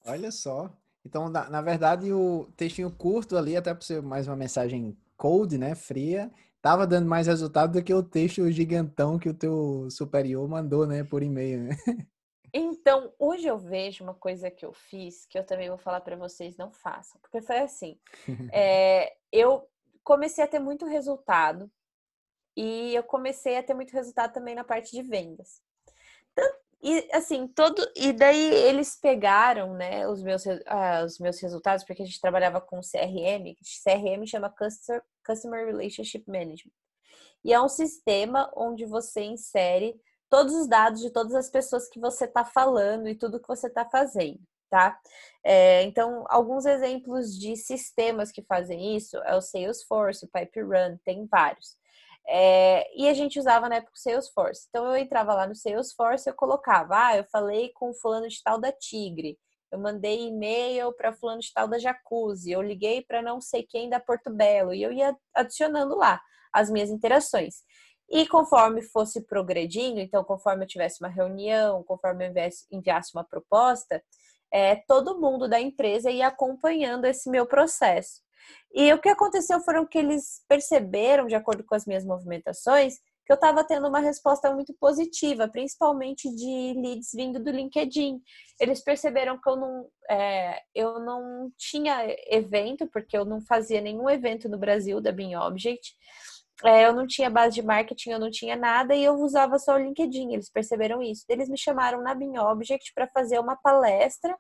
Olha só. Então, na, na verdade, o textinho curto ali, até para ser mais uma mensagem cold, né, fria, tava dando mais resultado do que o texto gigantão que o teu superior mandou, né, por e-mail, né? Então, hoje eu vejo uma coisa que eu fiz, que eu também vou falar para vocês, não façam. Porque foi assim, é, eu comecei a ter muito resultado e eu comecei a ter muito resultado também na parte de vendas. E assim, todo. E daí eles pegaram, né, os meus, uh, os meus resultados, porque a gente trabalhava com CRM, CRM chama Customer, Customer Relationship Management. E é um sistema onde você insere todos os dados de todas as pessoas que você está falando e tudo que você está fazendo, tá? É, então, alguns exemplos de sistemas que fazem isso é o Salesforce, o Pipe Run, tem vários. É, e a gente usava na época o Salesforce. Então eu entrava lá no Salesforce, eu colocava, ah, eu falei com fulano de tal da Tigre, eu mandei e-mail para fulano de tal da Jacuzzi, eu liguei para não sei quem da Porto Belo, e eu ia adicionando lá as minhas interações. E conforme fosse progredindo, então conforme eu tivesse uma reunião, conforme eu enviasse uma proposta, é, todo mundo da empresa ia acompanhando esse meu processo. E o que aconteceu foram que eles perceberam, de acordo com as minhas movimentações, que eu estava tendo uma resposta muito positiva, principalmente de leads vindo do LinkedIn. Eles perceberam que eu não, é, eu não tinha evento, porque eu não fazia nenhum evento no Brasil da Bean Object. É, eu não tinha base de marketing, eu não tinha nada e eu usava só o LinkedIn. Eles perceberam isso. Eles me chamaram na Bean Object para fazer uma palestra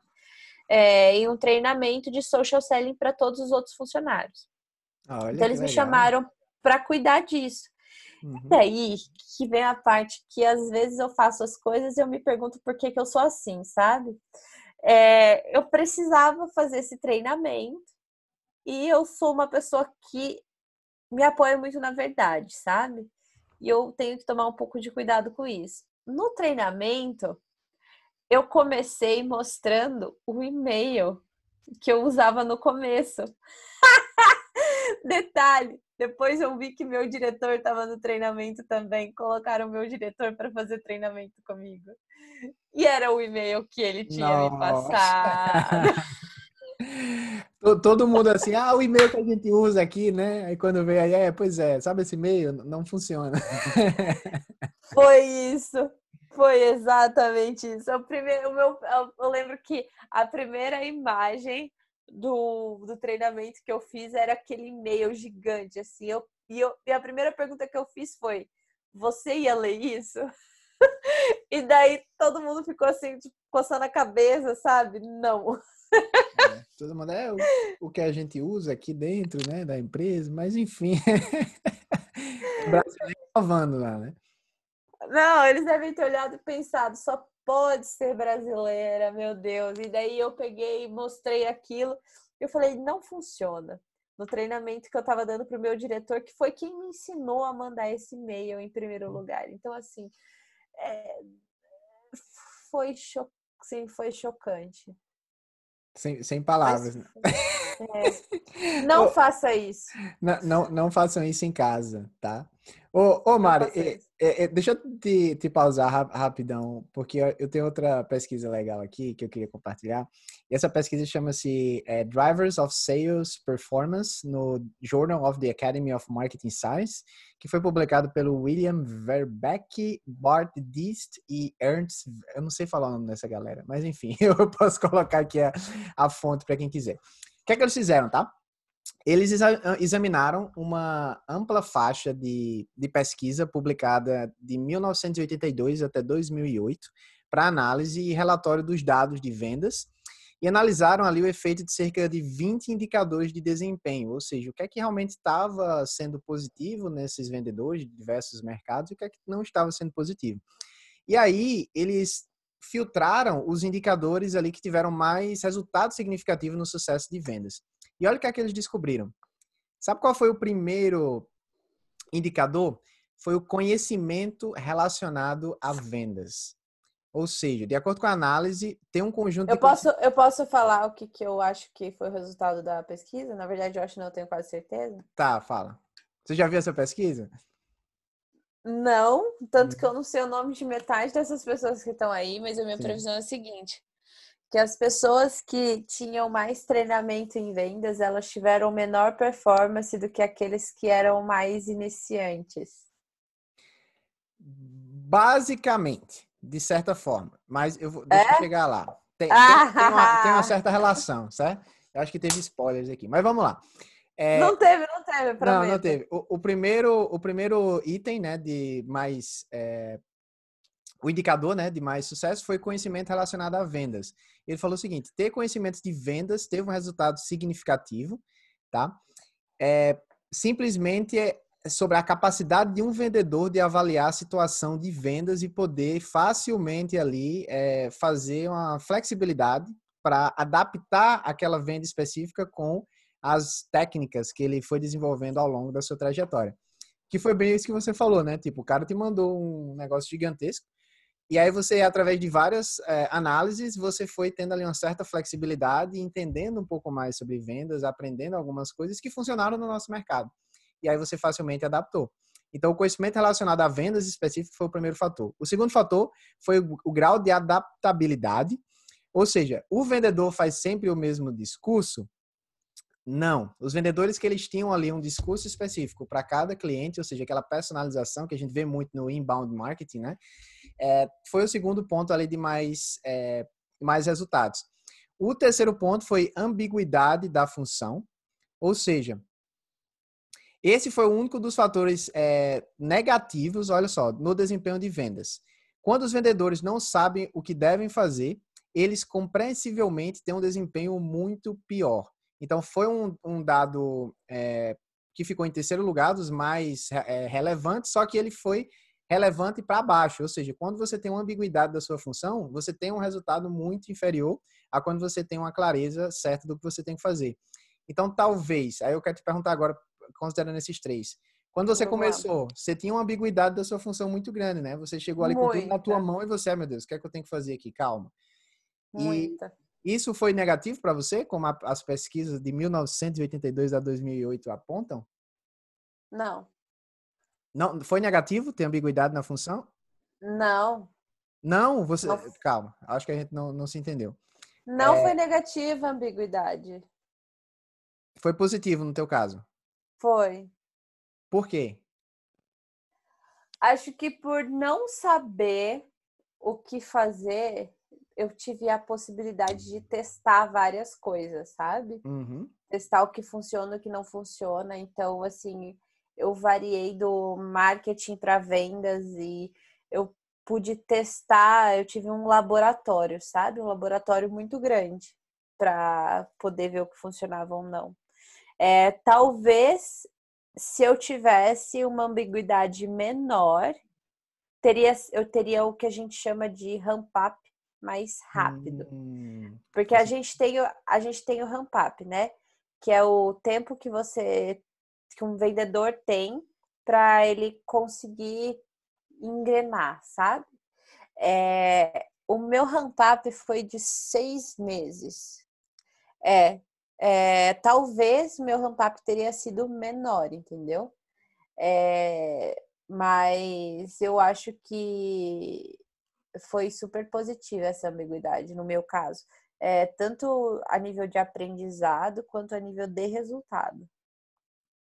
é, e um treinamento de social selling para todos os outros funcionários. Ah, então eles me chamaram para cuidar disso. Uhum. E aí que vem a parte que às vezes eu faço as coisas e eu me pergunto por que, que eu sou assim, sabe? É, eu precisava fazer esse treinamento e eu sou uma pessoa que me apoia muito na verdade, sabe? E eu tenho que tomar um pouco de cuidado com isso. No treinamento, eu comecei mostrando o e-mail que eu usava no começo. Detalhe, depois eu vi que meu diretor estava no treinamento também. Colocaram meu diretor para fazer treinamento comigo. E era o e-mail que ele tinha Nossa. me passado. Todo mundo assim, ah, o e-mail que a gente usa aqui, né? Aí quando veio aí, é, pois é, sabe esse e-mail? Não funciona. Foi isso. Foi exatamente isso. O primeiro, o meu, eu lembro que a primeira imagem do, do treinamento que eu fiz era aquele e-mail gigante, assim. Eu, e, eu, e a primeira pergunta que eu fiz foi: Você ia ler isso? e daí todo mundo ficou assim, tipo, coçando a cabeça, sabe? Não. É, todo mundo é o, o, que a gente usa aqui dentro, né, da empresa, mas enfim. o brasileiro inovando lá, né? Não, eles devem ter olhado e pensado, só pode ser brasileira, meu Deus. E daí eu peguei e mostrei aquilo. Eu falei, não funciona. No treinamento que eu estava dando para o meu diretor, que foi quem me ensinou a mandar esse e-mail em primeiro hum. lugar. Então, assim, é... foi, cho... Sim, foi chocante. Sem, sem palavras. Mas, né? É. Não faça isso. Não, não, não façam isso em casa, tá? Ô, ô Mari, é, é, deixa eu te, te pausar rap, rapidão, porque eu tenho outra pesquisa legal aqui que eu queria compartilhar. E essa pesquisa chama-se é, Drivers of Sales Performance no Journal of the Academy of Marketing Science, que foi publicado pelo William Verbeck, Bart Dist e Ernst. Eu não sei falar o nome dessa galera, mas enfim, eu posso colocar aqui a, a fonte para quem quiser. Que é que eles fizeram, tá? eles examinaram uma ampla faixa de, de pesquisa publicada de 1982 até 2008 para análise e relatório dos dados de vendas e analisaram ali o efeito de cerca de 20 indicadores de desempenho, ou seja, o que é que realmente estava sendo positivo nesses vendedores de diversos mercados e o que é que não estava sendo positivo. E aí eles filtraram os indicadores ali que tiveram mais resultado significativo no sucesso de vendas. E olha o que é que eles descobriram. Sabe qual foi o primeiro indicador? Foi o conhecimento relacionado a vendas. Ou seja, de acordo com a análise, tem um conjunto eu de... Posso, eu posso falar o que, que eu acho que foi o resultado da pesquisa? Na verdade, eu acho que não tenho quase certeza. Tá, fala. Você já viu essa pesquisa? Não, tanto que eu não sei o nome de metade dessas pessoas que estão aí, mas a minha Sim. previsão é a seguinte: que as pessoas que tinham mais treinamento em vendas, elas tiveram menor performance do que aqueles que eram mais iniciantes. Basicamente, de certa forma. Mas eu vou deixa é? eu chegar lá. Tem, tem, tem, uma, tem, uma, certa relação, certo? Eu acho que teve spoilers aqui, mas vamos lá. É... Não teve, não teve, Não, não teve. O, o, primeiro, o primeiro item, né, de mais é, o indicador né, de mais sucesso foi conhecimento relacionado a vendas. Ele falou o seguinte: ter conhecimento de vendas teve um resultado significativo, tá? É, simplesmente é sobre a capacidade de um vendedor de avaliar a situação de vendas e poder facilmente ali é, fazer uma flexibilidade para adaptar aquela venda específica com as técnicas que ele foi desenvolvendo ao longo da sua trajetória. Que foi bem isso que você falou, né? Tipo, o cara te mandou um negócio gigantesco, e aí você, através de várias é, análises, você foi tendo ali uma certa flexibilidade, entendendo um pouco mais sobre vendas, aprendendo algumas coisas que funcionaram no nosso mercado. E aí você facilmente adaptou. Então, o conhecimento relacionado a vendas específico foi o primeiro fator. O segundo fator foi o, o grau de adaptabilidade, ou seja, o vendedor faz sempre o mesmo discurso, não. Os vendedores que eles tinham ali um discurso específico para cada cliente, ou seja, aquela personalização que a gente vê muito no inbound marketing, né? É, foi o segundo ponto ali de mais, é, mais resultados. O terceiro ponto foi ambiguidade da função, ou seja, esse foi o único dos fatores é, negativos, olha só, no desempenho de vendas. Quando os vendedores não sabem o que devem fazer, eles compreensivelmente têm um desempenho muito pior. Então, foi um, um dado é, que ficou em terceiro lugar dos mais é, relevantes, só que ele foi relevante para baixo, ou seja, quando você tem uma ambiguidade da sua função, você tem um resultado muito inferior a quando você tem uma clareza certa do que você tem que fazer. Então, talvez, aí eu quero te perguntar agora, considerando esses três, quando você Vamos começou, lá. você tinha uma ambiguidade da sua função muito grande, né? Você chegou ali Muita. com tudo na tua mão e você, ah, meu Deus, o que é que eu tenho que fazer aqui? Calma. Muita. E isso foi negativo para você, como as pesquisas de 1982 a 2008 apontam? Não. Não, foi negativo ter ambiguidade na função? Não. Não, você. Não. Calma, acho que a gente não, não se entendeu. Não é... foi negativa a ambiguidade. Foi positivo no teu caso? Foi. Por quê? Acho que por não saber o que fazer, eu tive a possibilidade de testar várias coisas, sabe? Uhum. Testar o que funciona, o que não funciona. Então, assim, eu variei do marketing para vendas e eu pude testar. Eu tive um laboratório, sabe? Um laboratório muito grande para poder ver o que funcionava ou não. É, talvez se eu tivesse uma ambiguidade menor, teria, eu teria o que a gente chama de ramp up mais rápido. Hum, Porque a gente tem a gente tem o ramp up, né? Que é o tempo que você que um vendedor tem para ele conseguir engrenar, sabe? É, o meu ramp up foi de seis meses. É, é talvez meu ramp up teria sido menor, entendeu? É, mas eu acho que foi super positiva essa ambiguidade no meu caso, é, tanto a nível de aprendizado quanto a nível de resultado.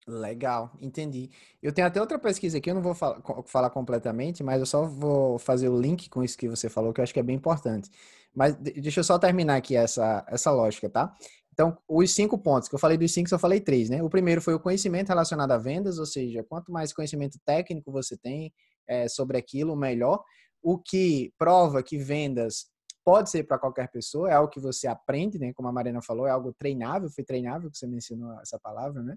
Legal, entendi. Eu tenho até outra pesquisa aqui, eu não vou falar, completamente, mas eu só vou fazer o link com isso que você falou, que eu acho que é bem importante. Mas deixa eu só terminar aqui essa, essa lógica, tá? Então, os cinco pontos, que eu falei dos cinco, só falei três, né? O primeiro foi o conhecimento relacionado a vendas, ou seja, quanto mais conhecimento técnico você tem é, sobre aquilo, melhor. O que prova que vendas pode ser para qualquer pessoa, é algo que você aprende, né? Como a Marina falou, é algo treinável, foi treinável que você mencionou essa palavra, né?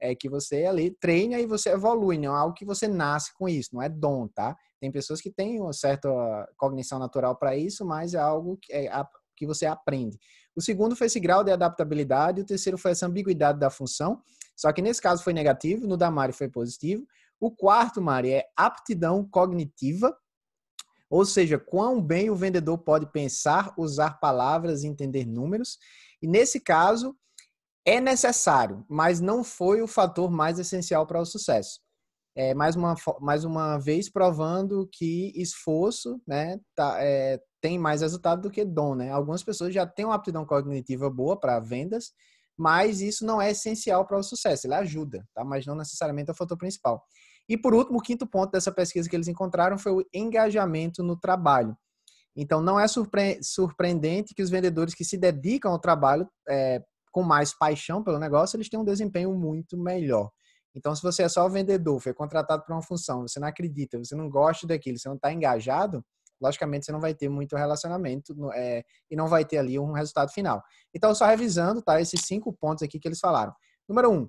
é que você ali treina e você evolui, não é algo que você nasce com isso, não é dom, tá? Tem pessoas que têm uma certa cognição natural para isso, mas é algo que, é, que você aprende. O segundo foi esse grau de adaptabilidade, o terceiro foi essa ambiguidade da função, só que nesse caso foi negativo, no da Mari foi positivo. O quarto, Mari, é aptidão cognitiva, ou seja, quão bem o vendedor pode pensar, usar palavras e entender números. E nesse caso, é necessário, mas não foi o fator mais essencial para o sucesso. É, mais, uma, mais uma vez provando que esforço né, tá, é, tem mais resultado do que dom. Né? Algumas pessoas já têm uma aptidão cognitiva boa para vendas, mas isso não é essencial para o sucesso. Ele ajuda, tá? mas não necessariamente é o fator principal. E por último, o quinto ponto dessa pesquisa que eles encontraram foi o engajamento no trabalho. Então, não é surpre surpreendente que os vendedores que se dedicam ao trabalho é, com mais paixão pelo negócio, eles têm um desempenho muito melhor. Então, se você é só vendedor, foi contratado para uma função, você não acredita, você não gosta daquilo, você não está engajado, logicamente você não vai ter muito relacionamento é, e não vai ter ali um resultado final. Então, só revisando, tá? Esses cinco pontos aqui que eles falaram. Número um,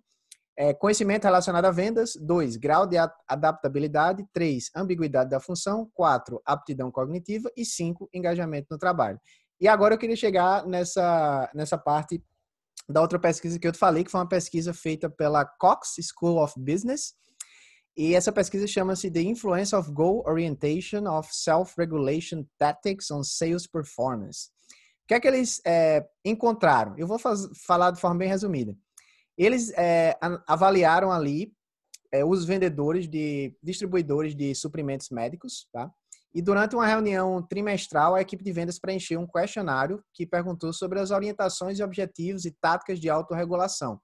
é, conhecimento relacionado a vendas. Dois, grau de adaptabilidade. Três, ambiguidade da função. Quatro, aptidão cognitiva. E cinco, engajamento no trabalho. E agora eu queria chegar nessa, nessa parte da outra pesquisa que eu te falei, que foi uma pesquisa feita pela Cox School of Business. E essa pesquisa chama-se The Influence of Goal Orientation of Self-Regulation Tactics on Sales Performance. O que é que eles é, encontraram? Eu vou faz, falar de forma bem resumida. Eles é, avaliaram ali é, os vendedores de distribuidores de suprimentos médicos, tá? E durante uma reunião trimestral, a equipe de vendas preencheu um questionário que perguntou sobre as orientações e objetivos e táticas de autorregulação.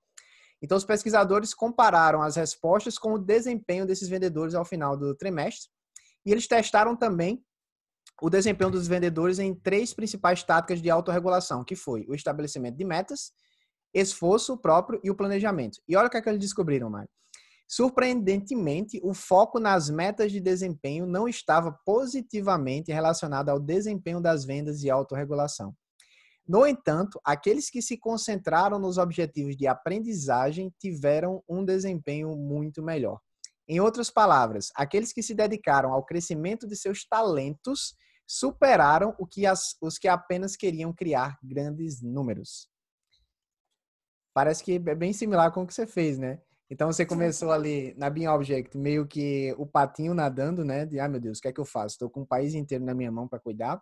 Então, os pesquisadores compararam as respostas com o desempenho desses vendedores ao final do trimestre e eles testaram também o desempenho dos vendedores em três principais táticas de autorregulação, que foi o estabelecimento de metas, esforço próprio e o planejamento. E olha o que, é que eles descobriram, Mário. Surpreendentemente, o foco nas metas de desempenho não estava positivamente relacionado ao desempenho das vendas e autorregulação. No entanto, aqueles que se concentraram nos objetivos de aprendizagem tiveram um desempenho muito melhor. Em outras palavras, aqueles que se dedicaram ao crescimento de seus talentos superaram o que as, os que apenas queriam criar grandes números. Parece que é bem similar com o que você fez, né? Então você começou ali na Bean Object, meio que o patinho nadando, né? De, ah, meu Deus, o que é que eu faço? Estou com o país inteiro na minha mão para cuidar,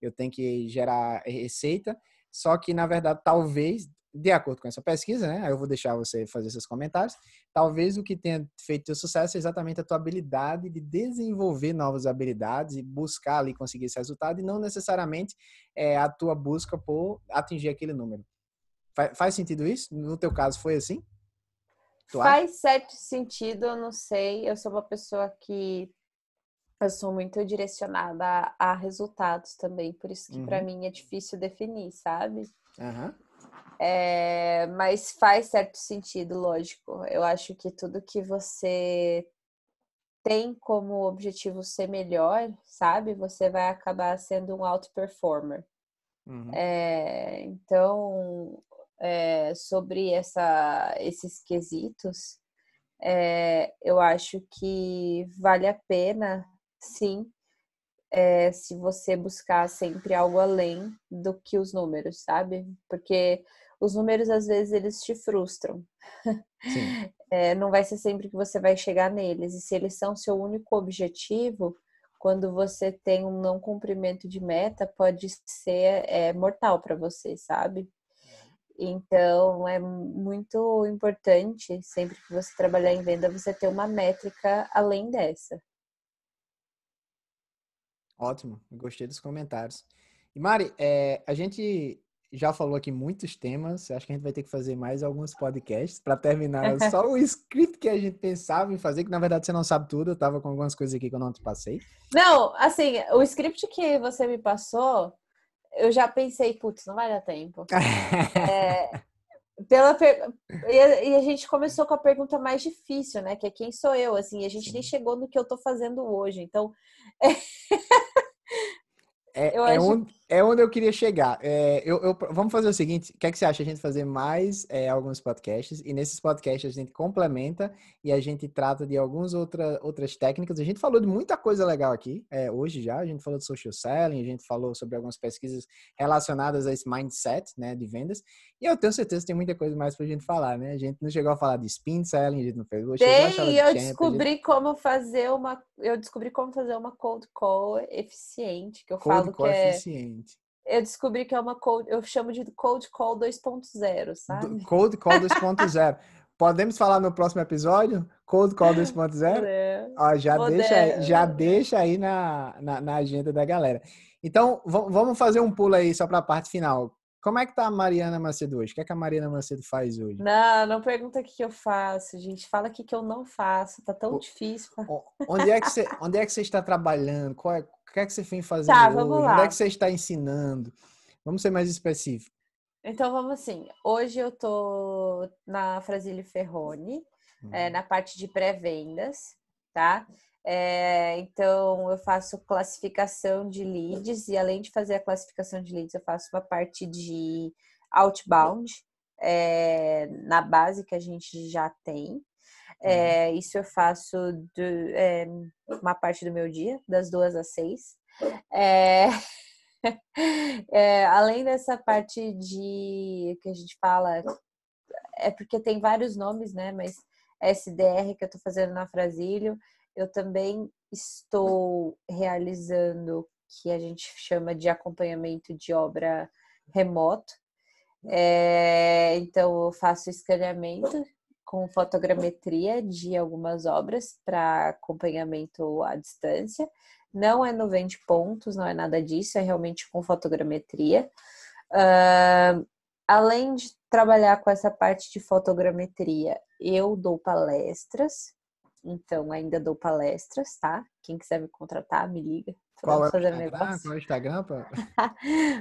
eu tenho que gerar receita. Só que, na verdade, talvez, de acordo com essa pesquisa, né? Aí eu vou deixar você fazer seus comentários. Talvez o que tenha feito o sucesso é exatamente a tua habilidade de desenvolver novas habilidades e buscar ali conseguir esse resultado e não necessariamente é, a tua busca por atingir aquele número. Faz, sentido isso? No teu caso foi assim? Tu faz acha? certo sentido, eu não sei. Eu sou uma pessoa que eu sou muito direcionada a, a resultados também, por isso que uhum. para mim é difícil definir, sabe? Uhum. É, mas faz certo sentido, lógico. Eu acho que tudo que você tem como objetivo ser melhor, sabe? Você vai acabar sendo um alto performer. Uhum. É, então, é, sobre essa, esses quesitos, é, eu acho que vale a pena, sim, é, se você buscar sempre algo além do que os números, sabe? Porque os números às vezes eles te frustram. Não vai ser sempre que você vai chegar neles. E se eles são seu único objetivo, quando você tem um não cumprimento de meta, pode ser é, mortal para você, sabe? Então é muito importante, sempre que você trabalhar em venda, você ter uma métrica além dessa. Ótimo, gostei dos comentários. E Mari, é, a gente já falou aqui muitos temas. Acho que a gente vai ter que fazer mais alguns podcasts para terminar só o script que a gente pensava em fazer, que na verdade você não sabe tudo. Eu tava com algumas coisas aqui que eu não te passei. Não, assim, o script que você me passou, eu já pensei, putz, não vai dar tempo. é, pela per... e a gente começou com a pergunta mais difícil, né? Que é quem sou eu? Assim, a gente Sim. nem chegou no que eu tô fazendo hoje. Então, É, é, acho... é onde eu queria chegar. É, eu, eu, vamos fazer o seguinte: o que, é que você acha? A gente fazer mais é, alguns podcasts, e nesses podcasts a gente complementa e a gente trata de algumas outra, outras técnicas. A gente falou de muita coisa legal aqui é, hoje já. A gente falou de social selling, a gente falou sobre algumas pesquisas relacionadas a esse mindset né, de vendas. E eu tenho certeza que tem muita coisa mais pra gente falar, né? A gente não chegou a falar de spin selling, a gente não fez. Tem, eu descobri gente... como fazer uma. Eu descobri como fazer uma cold call eficiente, que eu cold falo que é. Eficiente. Eu descobri que é uma cold, eu chamo de cold call 2.0, sabe? Cold call 2.0. Podemos falar no próximo episódio? Cold Call 2.0? É, Ó, já, deixa, já deixa aí na, na, na agenda da galera. Então, vamos fazer um pulo aí só para a parte final. Como é que tá a Mariana Macedo hoje? O que é que a Mariana Macedo faz hoje? Não, não pergunta o que eu faço, gente. Fala o que eu não faço. Tá tão o, difícil. Onde é, que você, onde é que você está trabalhando? Qual é, o que é que você vem fazendo tá, vamos hoje? Lá. Onde é que você está ensinando? Vamos ser mais específico. Então, vamos assim. Hoje eu tô na Frasile Ferrone, é, uhum. é, na parte de pré-vendas, tá? É, então, eu faço classificação de leads e, além de fazer a classificação de leads, eu faço uma parte de outbound é, na base que a gente já tem. É, uhum. isso eu faço é, uma parte do meu dia, das duas às seis. É, é, além dessa parte de que a gente fala, é porque tem vários nomes, né? Mas SDR que eu estou fazendo na Frasílio, eu também estou realizando que a gente chama de acompanhamento de obra remoto. É, então, eu faço escaneamento com fotogrametria de algumas obras para acompanhamento à distância. Não é no 20 pontos, não é nada disso, é realmente com fotogrametria. Uh, além de trabalhar com essa parte de fotogrametria, eu dou palestras, então ainda dou palestras, tá? Quem quiser me contratar, me liga. Qual é, o Instagram? Qual é o Instagram?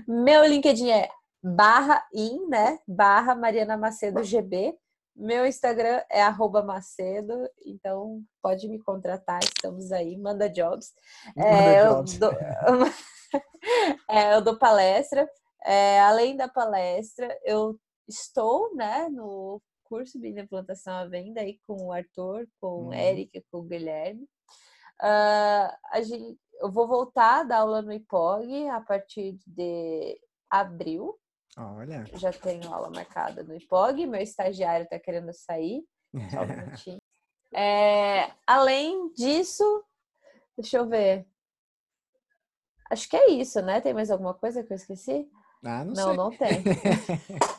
Meu LinkedIn é barra in, né? Barra Mariana Macedo GB. Meu Instagram é Macedo, então pode me contratar, estamos aí, manda jobs. Manda é, jobs. Eu, dou, é, eu dou palestra, É, além da palestra, eu estou né, no curso de implantação à venda aí com o Arthur, com o Eric, uhum. com o Guilherme. Uh, a gente, eu vou voltar a dar aula no IPOG a partir de abril. Olha. Já tenho aula marcada no IPOG, meu estagiário está querendo sair. Só um É, além disso, deixa eu ver. Acho que é isso, né? Tem mais alguma coisa que eu esqueci? Ah, não, não, sei. não tem.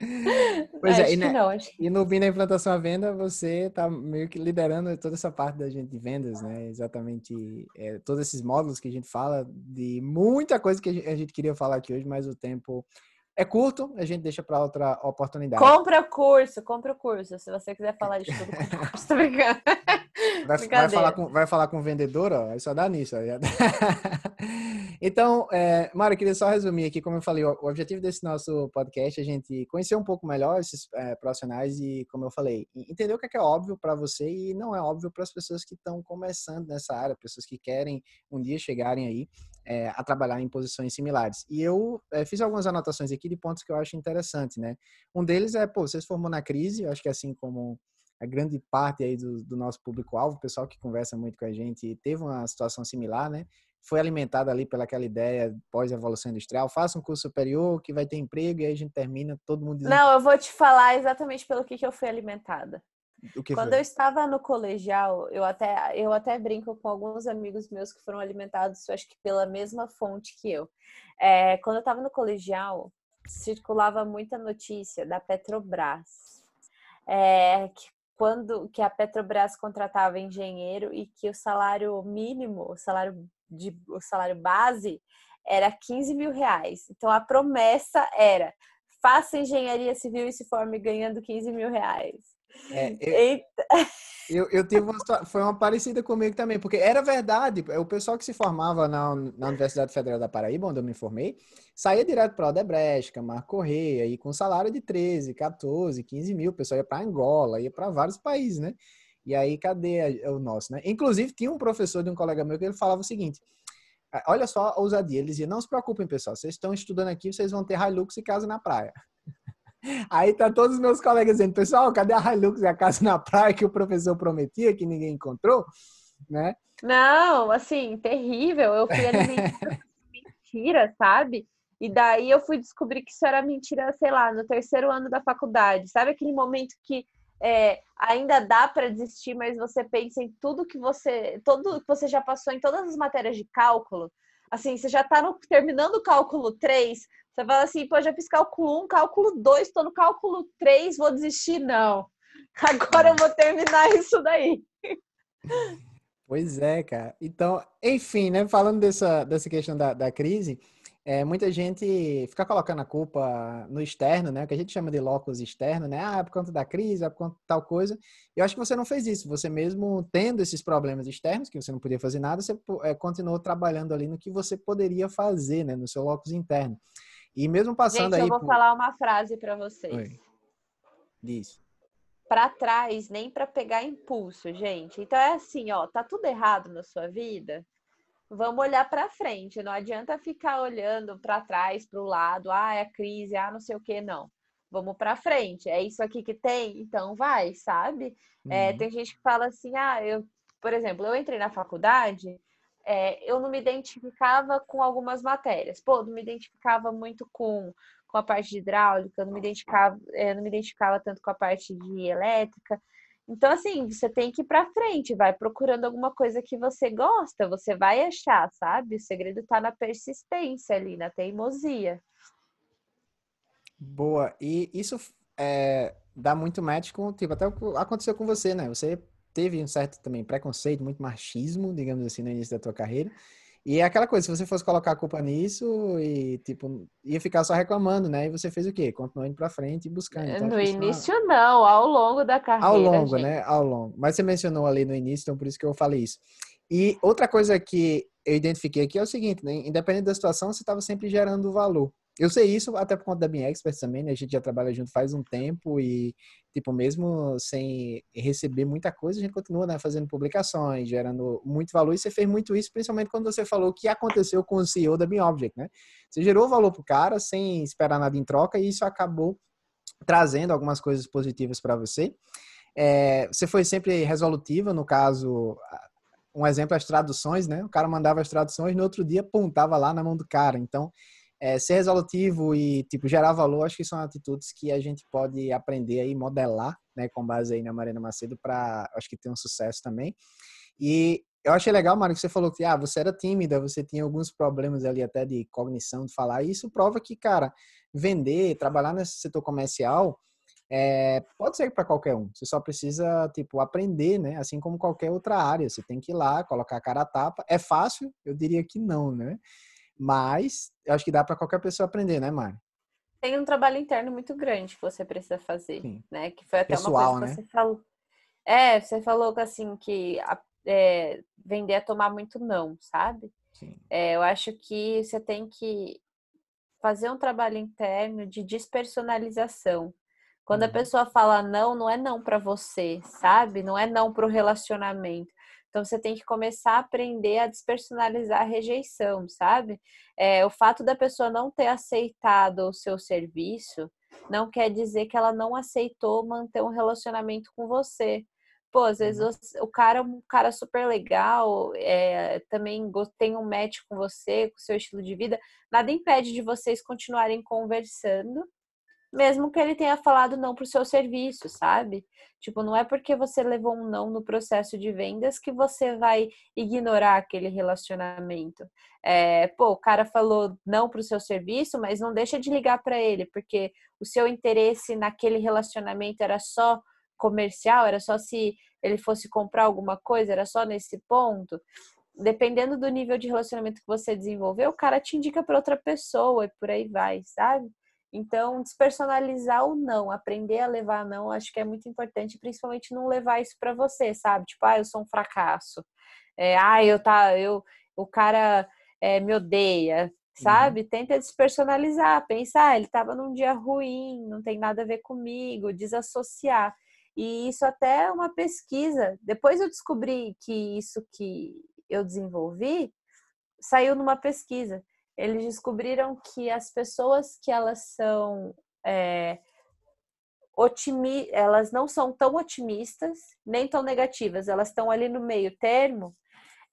Pois é, acho é, e, né, não, acho e no BIM da implantação à venda, você está meio que liderando toda essa parte da gente de vendas, né? Exatamente é, todos esses módulos que a gente fala, de muita coisa que a gente queria falar aqui hoje, mas o tempo é curto, a gente deixa para outra oportunidade. Compra o curso, compra o curso. Se você quiser falar de tudo, compra o curso. Tô brincando. Vai, vai, falar com, vai falar com o vendedor, ó, aí só dá nisso. então, é, Mário, eu queria só resumir aqui, como eu falei, o, o, objetivo desse nosso podcast é a gente conhecer um pouco melhor esses é, profissionais e, como eu falei, entender o que é, que é óbvio para você e não é óbvio para as pessoas que estão começando nessa área, pessoas que querem um dia chegarem aí é, a trabalhar em posições similares. E eu é, fiz algumas anotações aqui de pontos que eu acho interessantes, né? Um deles é, pô, você se formou na crise, eu acho que assim como a grande parte aí do, do nosso público-alvo, o pessoal que conversa muito com a gente, teve uma situação similar, né? Foi alimentado ali pelaquela ideia pós-evolução industrial, faça um curso superior que vai ter emprego e aí a gente termina, todo mundo. Não, eu vou te falar exatamente pelo que, que eu fui alimentada. Quando foi? eu estava no colegial, eu até, eu até brinco com alguns amigos meus que foram alimentados, eu acho que pela mesma fonte que eu. É, quando eu estava no colegial, circulava muita notícia da Petrobras, é, que quando que a Petrobras contratava engenheiro e que o salário mínimo, o salário de o salário base era 15 mil reais. Então a promessa era faça engenharia civil e se forme ganhando 15 mil reais. É, eu, eu, eu, tive uma foi uma parecida comigo também, porque era verdade, o pessoal que se formava na, na Universidade Federal da Paraíba, onde eu me formei, saía direto para Odebrecht, Camargo Correia, e com salário de 13, 14, 15 mil, o pessoal ia para Angola, ia para vários países, né? E aí, cadê o nosso, né? Inclusive, tinha um professor de um colega meu que ele falava o seguinte, olha só a ousadia, ele dizia, não se preocupem, pessoal, vocês estão estudando aqui, vocês vão ter Hilux e casa na praia. Aí tá todos os meus colegas dizendo, pessoal, cadê a Hilux e a casa na praia que o professor prometia que ninguém encontrou, né? Não, assim, terrível. Eu fui ali mentira, sabe? E daí eu fui descobrir que isso era mentira, sei lá, no terceiro ano da faculdade. Sabe aquele momento que é, ainda dá para desistir, mas você pensa em tudo que você, tudo que você já passou em todas as matérias de cálculo. Assim, você já está terminando o cálculo 3, você fala assim, pô, já fiz cálculo 1, cálculo 2, estou no cálculo 3, vou desistir? Não. Agora eu vou terminar isso daí. Pois é, cara. Então, enfim, né? Falando dessa, dessa questão da, da crise, é, muita gente fica colocando a culpa no externo, né? O que a gente chama de locus externo, né? Ah, é por conta da crise, é por conta de tal coisa. Eu acho que você não fez isso. Você mesmo tendo esses problemas externos, que você não podia fazer nada, você é, continuou trabalhando ali no que você poderia fazer, né? No seu locus interno. E mesmo passando Gente, aí. Eu vou por... falar uma frase para vocês. Oi. Diz. Para trás, nem para pegar impulso, gente. Então é assim, ó, tá tudo errado na sua vida. Vamos olhar para frente. Não adianta ficar olhando para trás, para o lado. Ah, é a crise, ah, não sei o que, não. Vamos para frente. É isso aqui que tem, então vai, sabe? É, uhum. É, tem gente que fala assim, ah, eu, por exemplo, eu entrei na faculdade é, eu não me identificava com algumas matérias. Pô, não me identificava muito com, com a parte de hidráulica, não me identificava, é, não me identificava tanto com a parte de elétrica. Então, assim, você tem que ir para frente, vai procurando alguma coisa que você gosta, você vai achar, sabe? O segredo está na persistência ali, na teimosia. Boa. E isso é, dá muito match com, tipo, até aconteceu com você, né? Você teve um certo também preconceito, muito machismo, digamos assim, no início da tua carreira. E é aquela coisa, se você fosse colocar a culpa nisso e, tipo, ia ficar só reclamando, né? E você fez o quê? Continuou indo pra frente e buscando. Então, no início não, ao longo da carreira. Ao longo, gente. né? Ao longo. Mas você mencionou ali no início, então por isso que eu falei isso. E outra coisa que eu identifiquei aqui é o seguinte, né? Independente da situação, você estava sempre gerando valor. Eu sei isso até por conta da minha expert também, né? A gente já trabalha junto faz um tempo e, tipo, mesmo sem receber muita coisa, a gente continua, né, fazendo publicações, gerando muito valor. E você fez muito isso, principalmente quando você falou o que aconteceu com o CEO da BeObject, né? Você gerou valor pro cara sem esperar nada em troca e isso acabou trazendo algumas coisas positivas para você. É, você foi sempre resolutiva, no caso, um exemplo, as traduções, né? O cara mandava as traduções, no outro dia, pum, tava lá na mão do cara. Então, é, ser resolutivo e tipo gerar valor, acho que são atitudes que a gente pode aprender aí modelar, né, com base aí na Marina Macedo para, acho que ter um sucesso também. E eu achei legal, Mário, que você falou que ah, você era tímida, você tinha alguns problemas ali até de cognição, de falar. E isso prova que, cara, vender, trabalhar nesse setor comercial é, pode ser para qualquer um. Você só precisa, tipo, aprender, né? Assim como qualquer outra área. Você tem que ir lá, colocar a cara a tapa. É fácil? Eu diria que não, né? Mas eu acho que dá para qualquer pessoa aprender, né, Mari? Tem um trabalho interno muito grande que você precisa fazer, Sim. né? Que foi até Pessoal, uma coisa que né? você falou. É, você falou que assim que é, vender é tomar muito não, sabe? É, eu acho que você tem que fazer um trabalho interno de despersonalização. Quando uhum. a pessoa fala não, não é não para você, sabe? Não é não para o relacionamento. Então você tem que começar a aprender a despersonalizar a rejeição, sabe? É, o fato da pessoa não ter aceitado o seu serviço não quer dizer que ela não aceitou manter um relacionamento com você. Pô, às vezes uhum. o cara é um cara super legal, é, também tem um match com você, com o seu estilo de vida, nada impede de vocês continuarem conversando mesmo que ele tenha falado não para o seu serviço, sabe? Tipo, não é porque você levou um não no processo de vendas que você vai ignorar aquele relacionamento. É, pô, o cara falou não para o seu serviço, mas não deixa de ligar para ele, porque o seu interesse naquele relacionamento era só comercial, era só se ele fosse comprar alguma coisa, era só nesse ponto. Dependendo do nível de relacionamento que você desenvolveu, o cara te indica para outra pessoa e por aí vai, sabe? Então, despersonalizar o não, aprender a levar não, acho que é muito importante, principalmente não levar isso para você, sabe? Tipo, ah, eu sou um fracasso. É, ah, eu tá, eu, o cara é, me odeia, uhum. sabe? Uhum. Tenta despersonalizar, pensar, ah, ele estava num dia ruim, não tem nada a ver comigo, desassociar. E isso até é uma pesquisa. Depois eu descobri que isso que eu desenvolvi saiu numa pesquisa eles descobriram que as pessoas que elas são é, otimi elas não são tão otimistas nem tão negativas, elas estão ali no meio termo,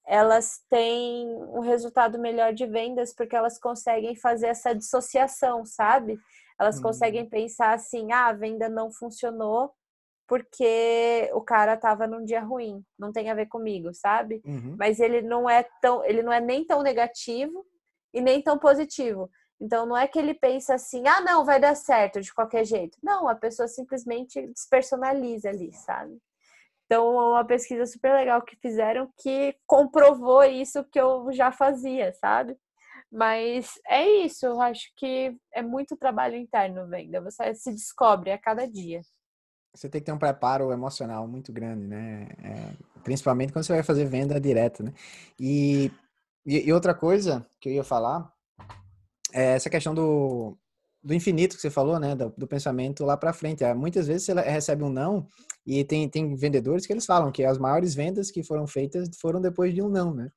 elas têm um resultado melhor de vendas porque elas conseguem fazer essa dissociação, sabe? Elas conseguem hum. pensar assim: ah, a venda não funcionou porque o cara estava num dia ruim, não tem a ver comigo, sabe? Uhum. Mas ele não é tão, ele não é nem tão negativo e nem tão positivo. Então não é que ele pensa assim, ah, não, vai dar certo de qualquer jeito. Não, a pessoa simplesmente despersonaliza ali, sabe? Então, uma pesquisa super legal que fizeram que comprovou isso que eu já fazia, sabe? Mas é isso, eu acho que é muito trabalho interno venda. Você se descobre a cada dia. Você tem que ter um preparo emocional muito grande, né? É, principalmente quando você vai fazer venda direta, né? E e, e, outra coisa que eu ia falar é essa questão do, do infinito que você falou, né? Do, do pensamento lá para frente. É, muitas vezes você recebe um não e tem, tem vendedores que eles falam que as maiores vendas que foram feitas foram depois de um não, né?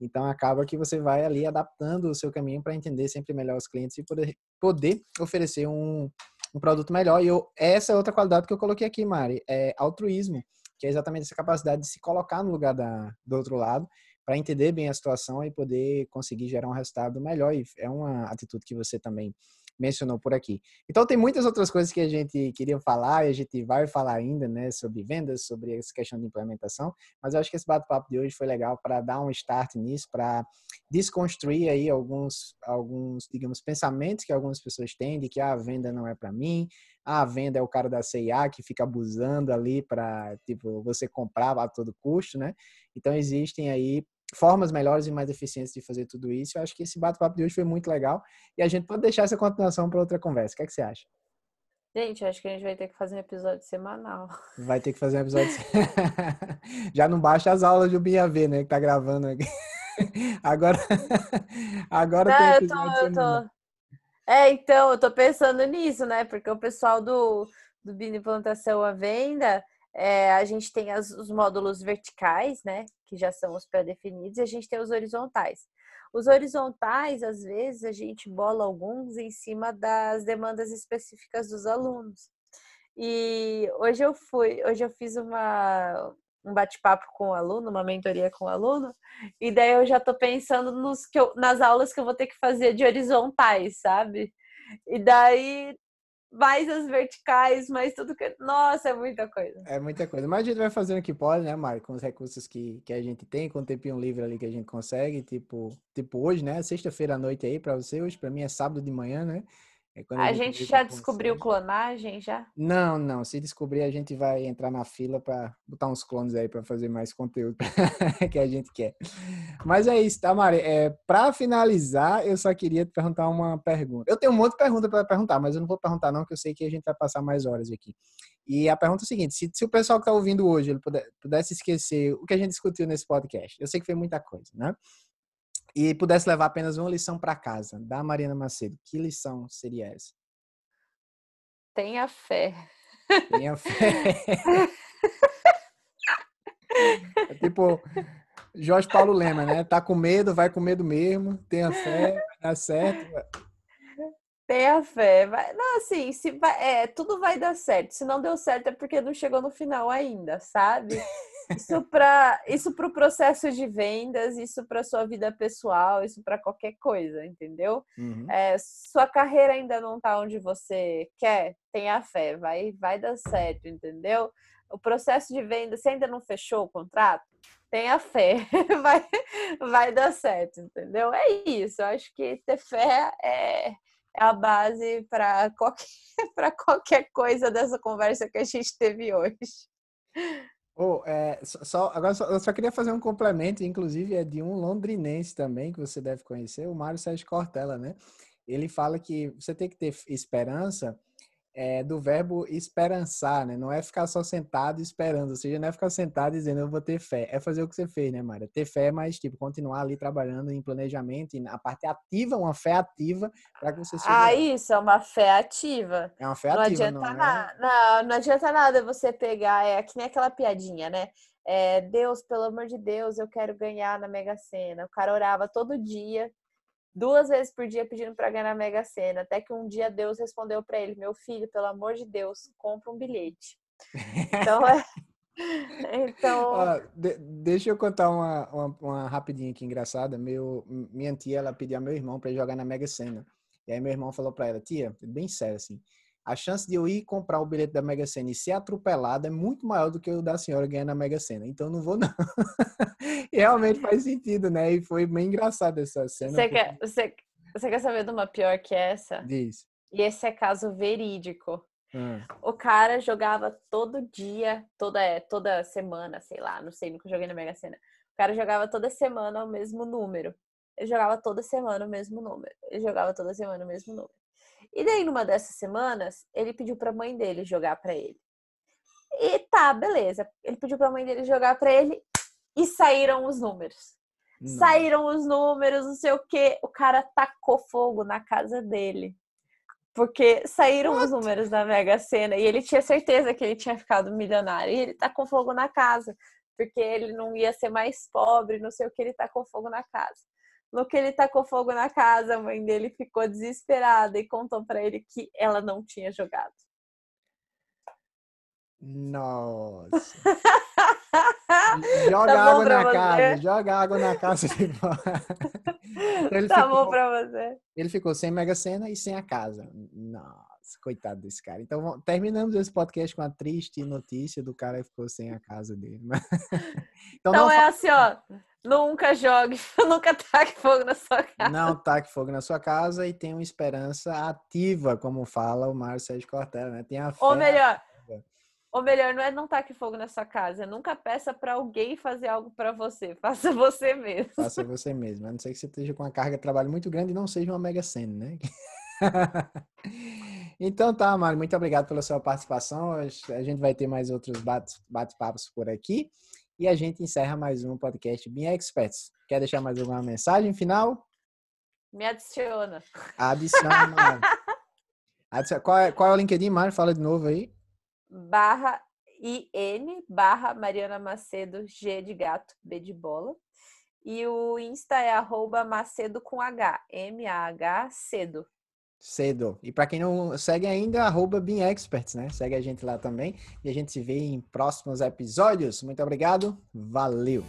Então acaba que você vai ali adaptando o seu caminho para entender sempre melhor os clientes e poder, poder oferecer um, um produto melhor. E eu, essa é outra qualidade que eu coloquei aqui, Mari, é altruísmo, que é exatamente essa capacidade de se colocar no lugar da, do outro lado para entender bem a situação e poder conseguir gerar um resultado melhor. E é uma atitude que você também mencionou por aqui. Então tem muitas outras coisas que a gente queria falar e a gente vai falar ainda, né, sobre vendas, sobre essa questão de implementação, mas eu acho que esse bate-papo de hoje foi legal para dar um start nisso, para desconstruir aí alguns alguns, digamos, pensamentos que algumas pessoas têm de que ah, a venda não é para mim, ah, a venda é o cara da CIA que fica abusando ali para, tipo, você comprar a todo custo, né? Então existem aí formas melhores e mais eficientes de fazer tudo isso. Eu acho que esse bate-papo de hoje foi muito legal e a gente pode deixar essa continuação para outra conversa. O que, é que você acha? Gente, acho que a gente vai ter que fazer um episódio semanal. Vai ter que fazer um episódio. Já não baixa as aulas do BIAV, né? Que tá gravando aqui. Agora, agora não, tem episódio eu tô, eu tô, É, então, eu tô pensando nisso, né? Porque o pessoal do, do Bini Plantação à Venda, é, a gente tem as, os módulos verticais, né? Que já são os pré-definidos, e a gente tem os horizontais. Os horizontais, às vezes, a gente bola alguns em cima das demandas específicas dos alunos. E hoje eu fui, hoje eu fiz uma, um bate-papo com o aluno, uma mentoria com o aluno, e daí eu já tô pensando nos que eu, nas aulas que eu vou ter que fazer de horizontais, sabe? E daí mais as verticais, mais tudo que. Nossa, é muita coisa. É muita coisa. Mas a gente vai fazendo o que pode, né, Mário? Com os recursos que, que a gente tem, com o tempinho livre ali que a gente consegue. Tipo, tipo hoje, né? Sexta-feira à noite aí para você. Hoje, para mim, é sábado de manhã, né? É a, a, gente já descobriu clonagem já? Não, não. Se descobrir, a gente vai entrar na fila para botar uns clones aí para fazer mais conteúdo que a gente quer. Mas é isso, tá, Mari? É, para finalizar, eu só queria te perguntar uma pergunta. Eu tenho um monte de pergunta para perguntar, mas eu não vou perguntar não, que eu sei que a gente vai passar mais horas aqui. E a pergunta é a seguinte: se, se o pessoal que está ouvindo hoje ele puder, pudesse esquecer o que a gente discutiu nesse podcast, eu sei que foi muita coisa, né? E pudesse levar apenas uma lição para casa, da Marina Macedo, que lição seria essa? Tenha fé. Tenha fé. é tipo Jorge Paulo Lema, né? Tá com medo, vai com medo mesmo. Tenha fé, vai dar certo. Tenha fé. Vai... Não, assim, se vai... é, tudo vai dar certo. Se não deu certo é porque não chegou no final ainda, sabe? Isso para isso para o processo de vendas, isso para sua vida pessoal, isso para qualquer coisa, entendeu? Uhum. É, sua carreira ainda não está onde você quer, tenha fé, vai vai dar certo, entendeu? O processo de venda, você ainda não fechou o contrato, tenha fé, vai vai dar certo, entendeu? É isso. Eu acho que ter fé é, é a base para qualquer qualquer coisa dessa conversa que a gente teve hoje. Oh, é, só, agora só, eu só queria fazer um complemento, inclusive é de um londrinense também, que você deve conhecer, o Mário Sérgio Cortella, né? Ele fala que você tem que ter esperança é, do verbo esperançar, né? Não é ficar só sentado esperando, ou seja, não é ficar sentado dizendo eu vou ter fé, é fazer o que você fez, né, Mário? Ter fé, mas tipo continuar ali trabalhando em planejamento, e a parte ativa, uma fé ativa para que você Ah, lá. isso é uma fé ativa. É uma fé não ativa, adianta não, nada. Não, não adianta nada você pegar, é que nem aquela piadinha, né? É, Deus, pelo amor de Deus, eu quero ganhar na Mega Sena. O cara orava todo dia, duas vezes por dia pedindo para ganhar na Mega Sena, até que um dia Deus respondeu para ele: "Meu filho, pelo amor de Deus, compra um bilhete". Então é então de, deixa eu contar uma, uma, uma, rapidinha aqui engraçada. Meu minha tia ela pediu a meu irmão para jogar na Mega Sena. E aí meu irmão falou para ela: "Tia, bem sério assim, a chance de eu ir comprar o bilhete da Mega Sena e ser atropelado é muito maior do que o da senhora ganhar na Mega Sena. Então não vou não. e realmente faz sentido, né? E foi bem engraçado essa cena. Você, porque... quer, você, você quer saber de uma pior que essa? Diz. E esse é caso verídico. Hum. O cara jogava todo dia, toda, toda semana, sei lá, não sei, nunca joguei na Mega Sena. O cara jogava toda semana o mesmo número. Ele jogava toda semana o mesmo número. Ele jogava toda semana o mesmo número. E daí, numa dessas semanas, ele pediu para a mãe dele jogar para ele. E tá, beleza. Ele pediu para a mãe dele jogar para ele e saíram os números. Não. Saíram os números, não sei o que. O cara tacou fogo na casa dele. Porque saíram What? os números da Mega Sena e ele tinha certeza que ele tinha ficado milionário. E ele tacou fogo na casa, porque ele não ia ser mais pobre, não sei o que, ele tacou fogo na casa. No que ele tacou fogo na casa, a mãe dele ficou desesperada e contou para ele que ela não tinha jogado. Nossa. joga tá água na você? casa, joga água na casa. então tá ficou, bom pra você. Ele ficou sem Mega Sena e sem a casa. Nossa, coitado desse cara. Então terminamos esse podcast com a triste notícia do cara que ficou sem a casa dele. então, então é assim, ó. Nunca jogue, nunca taque fogo na sua casa. Não taque fogo na sua casa e tenha uma esperança ativa, como fala o Mário Sérgio Cortella, né? Tenha fé. Ou melhor, ou melhor, não é não taque fogo na sua casa. Nunca peça para alguém fazer algo para você. Faça você mesmo. Faça você mesmo. A não ser que você esteja com uma carga de trabalho muito grande e não seja uma mega cena, né? Então tá, Mário, muito obrigado pela sua participação. A gente vai ter mais outros bate-papos por aqui. E a gente encerra mais um podcast Bem Experts. Quer deixar mais alguma mensagem final? Me adiciona. Adiciona. adiciona. Qual, é, qual é o LinkedIn, Mário? Fala de novo aí. Barra IN, barra Mariana Macedo, G de gato, B de bola. E o Insta é arroba Macedo com H, M-A-H, cedo. Cedo. E para quem não segue ainda, arroba né? Segue a gente lá também. E a gente se vê em próximos episódios. Muito obrigado. Valeu!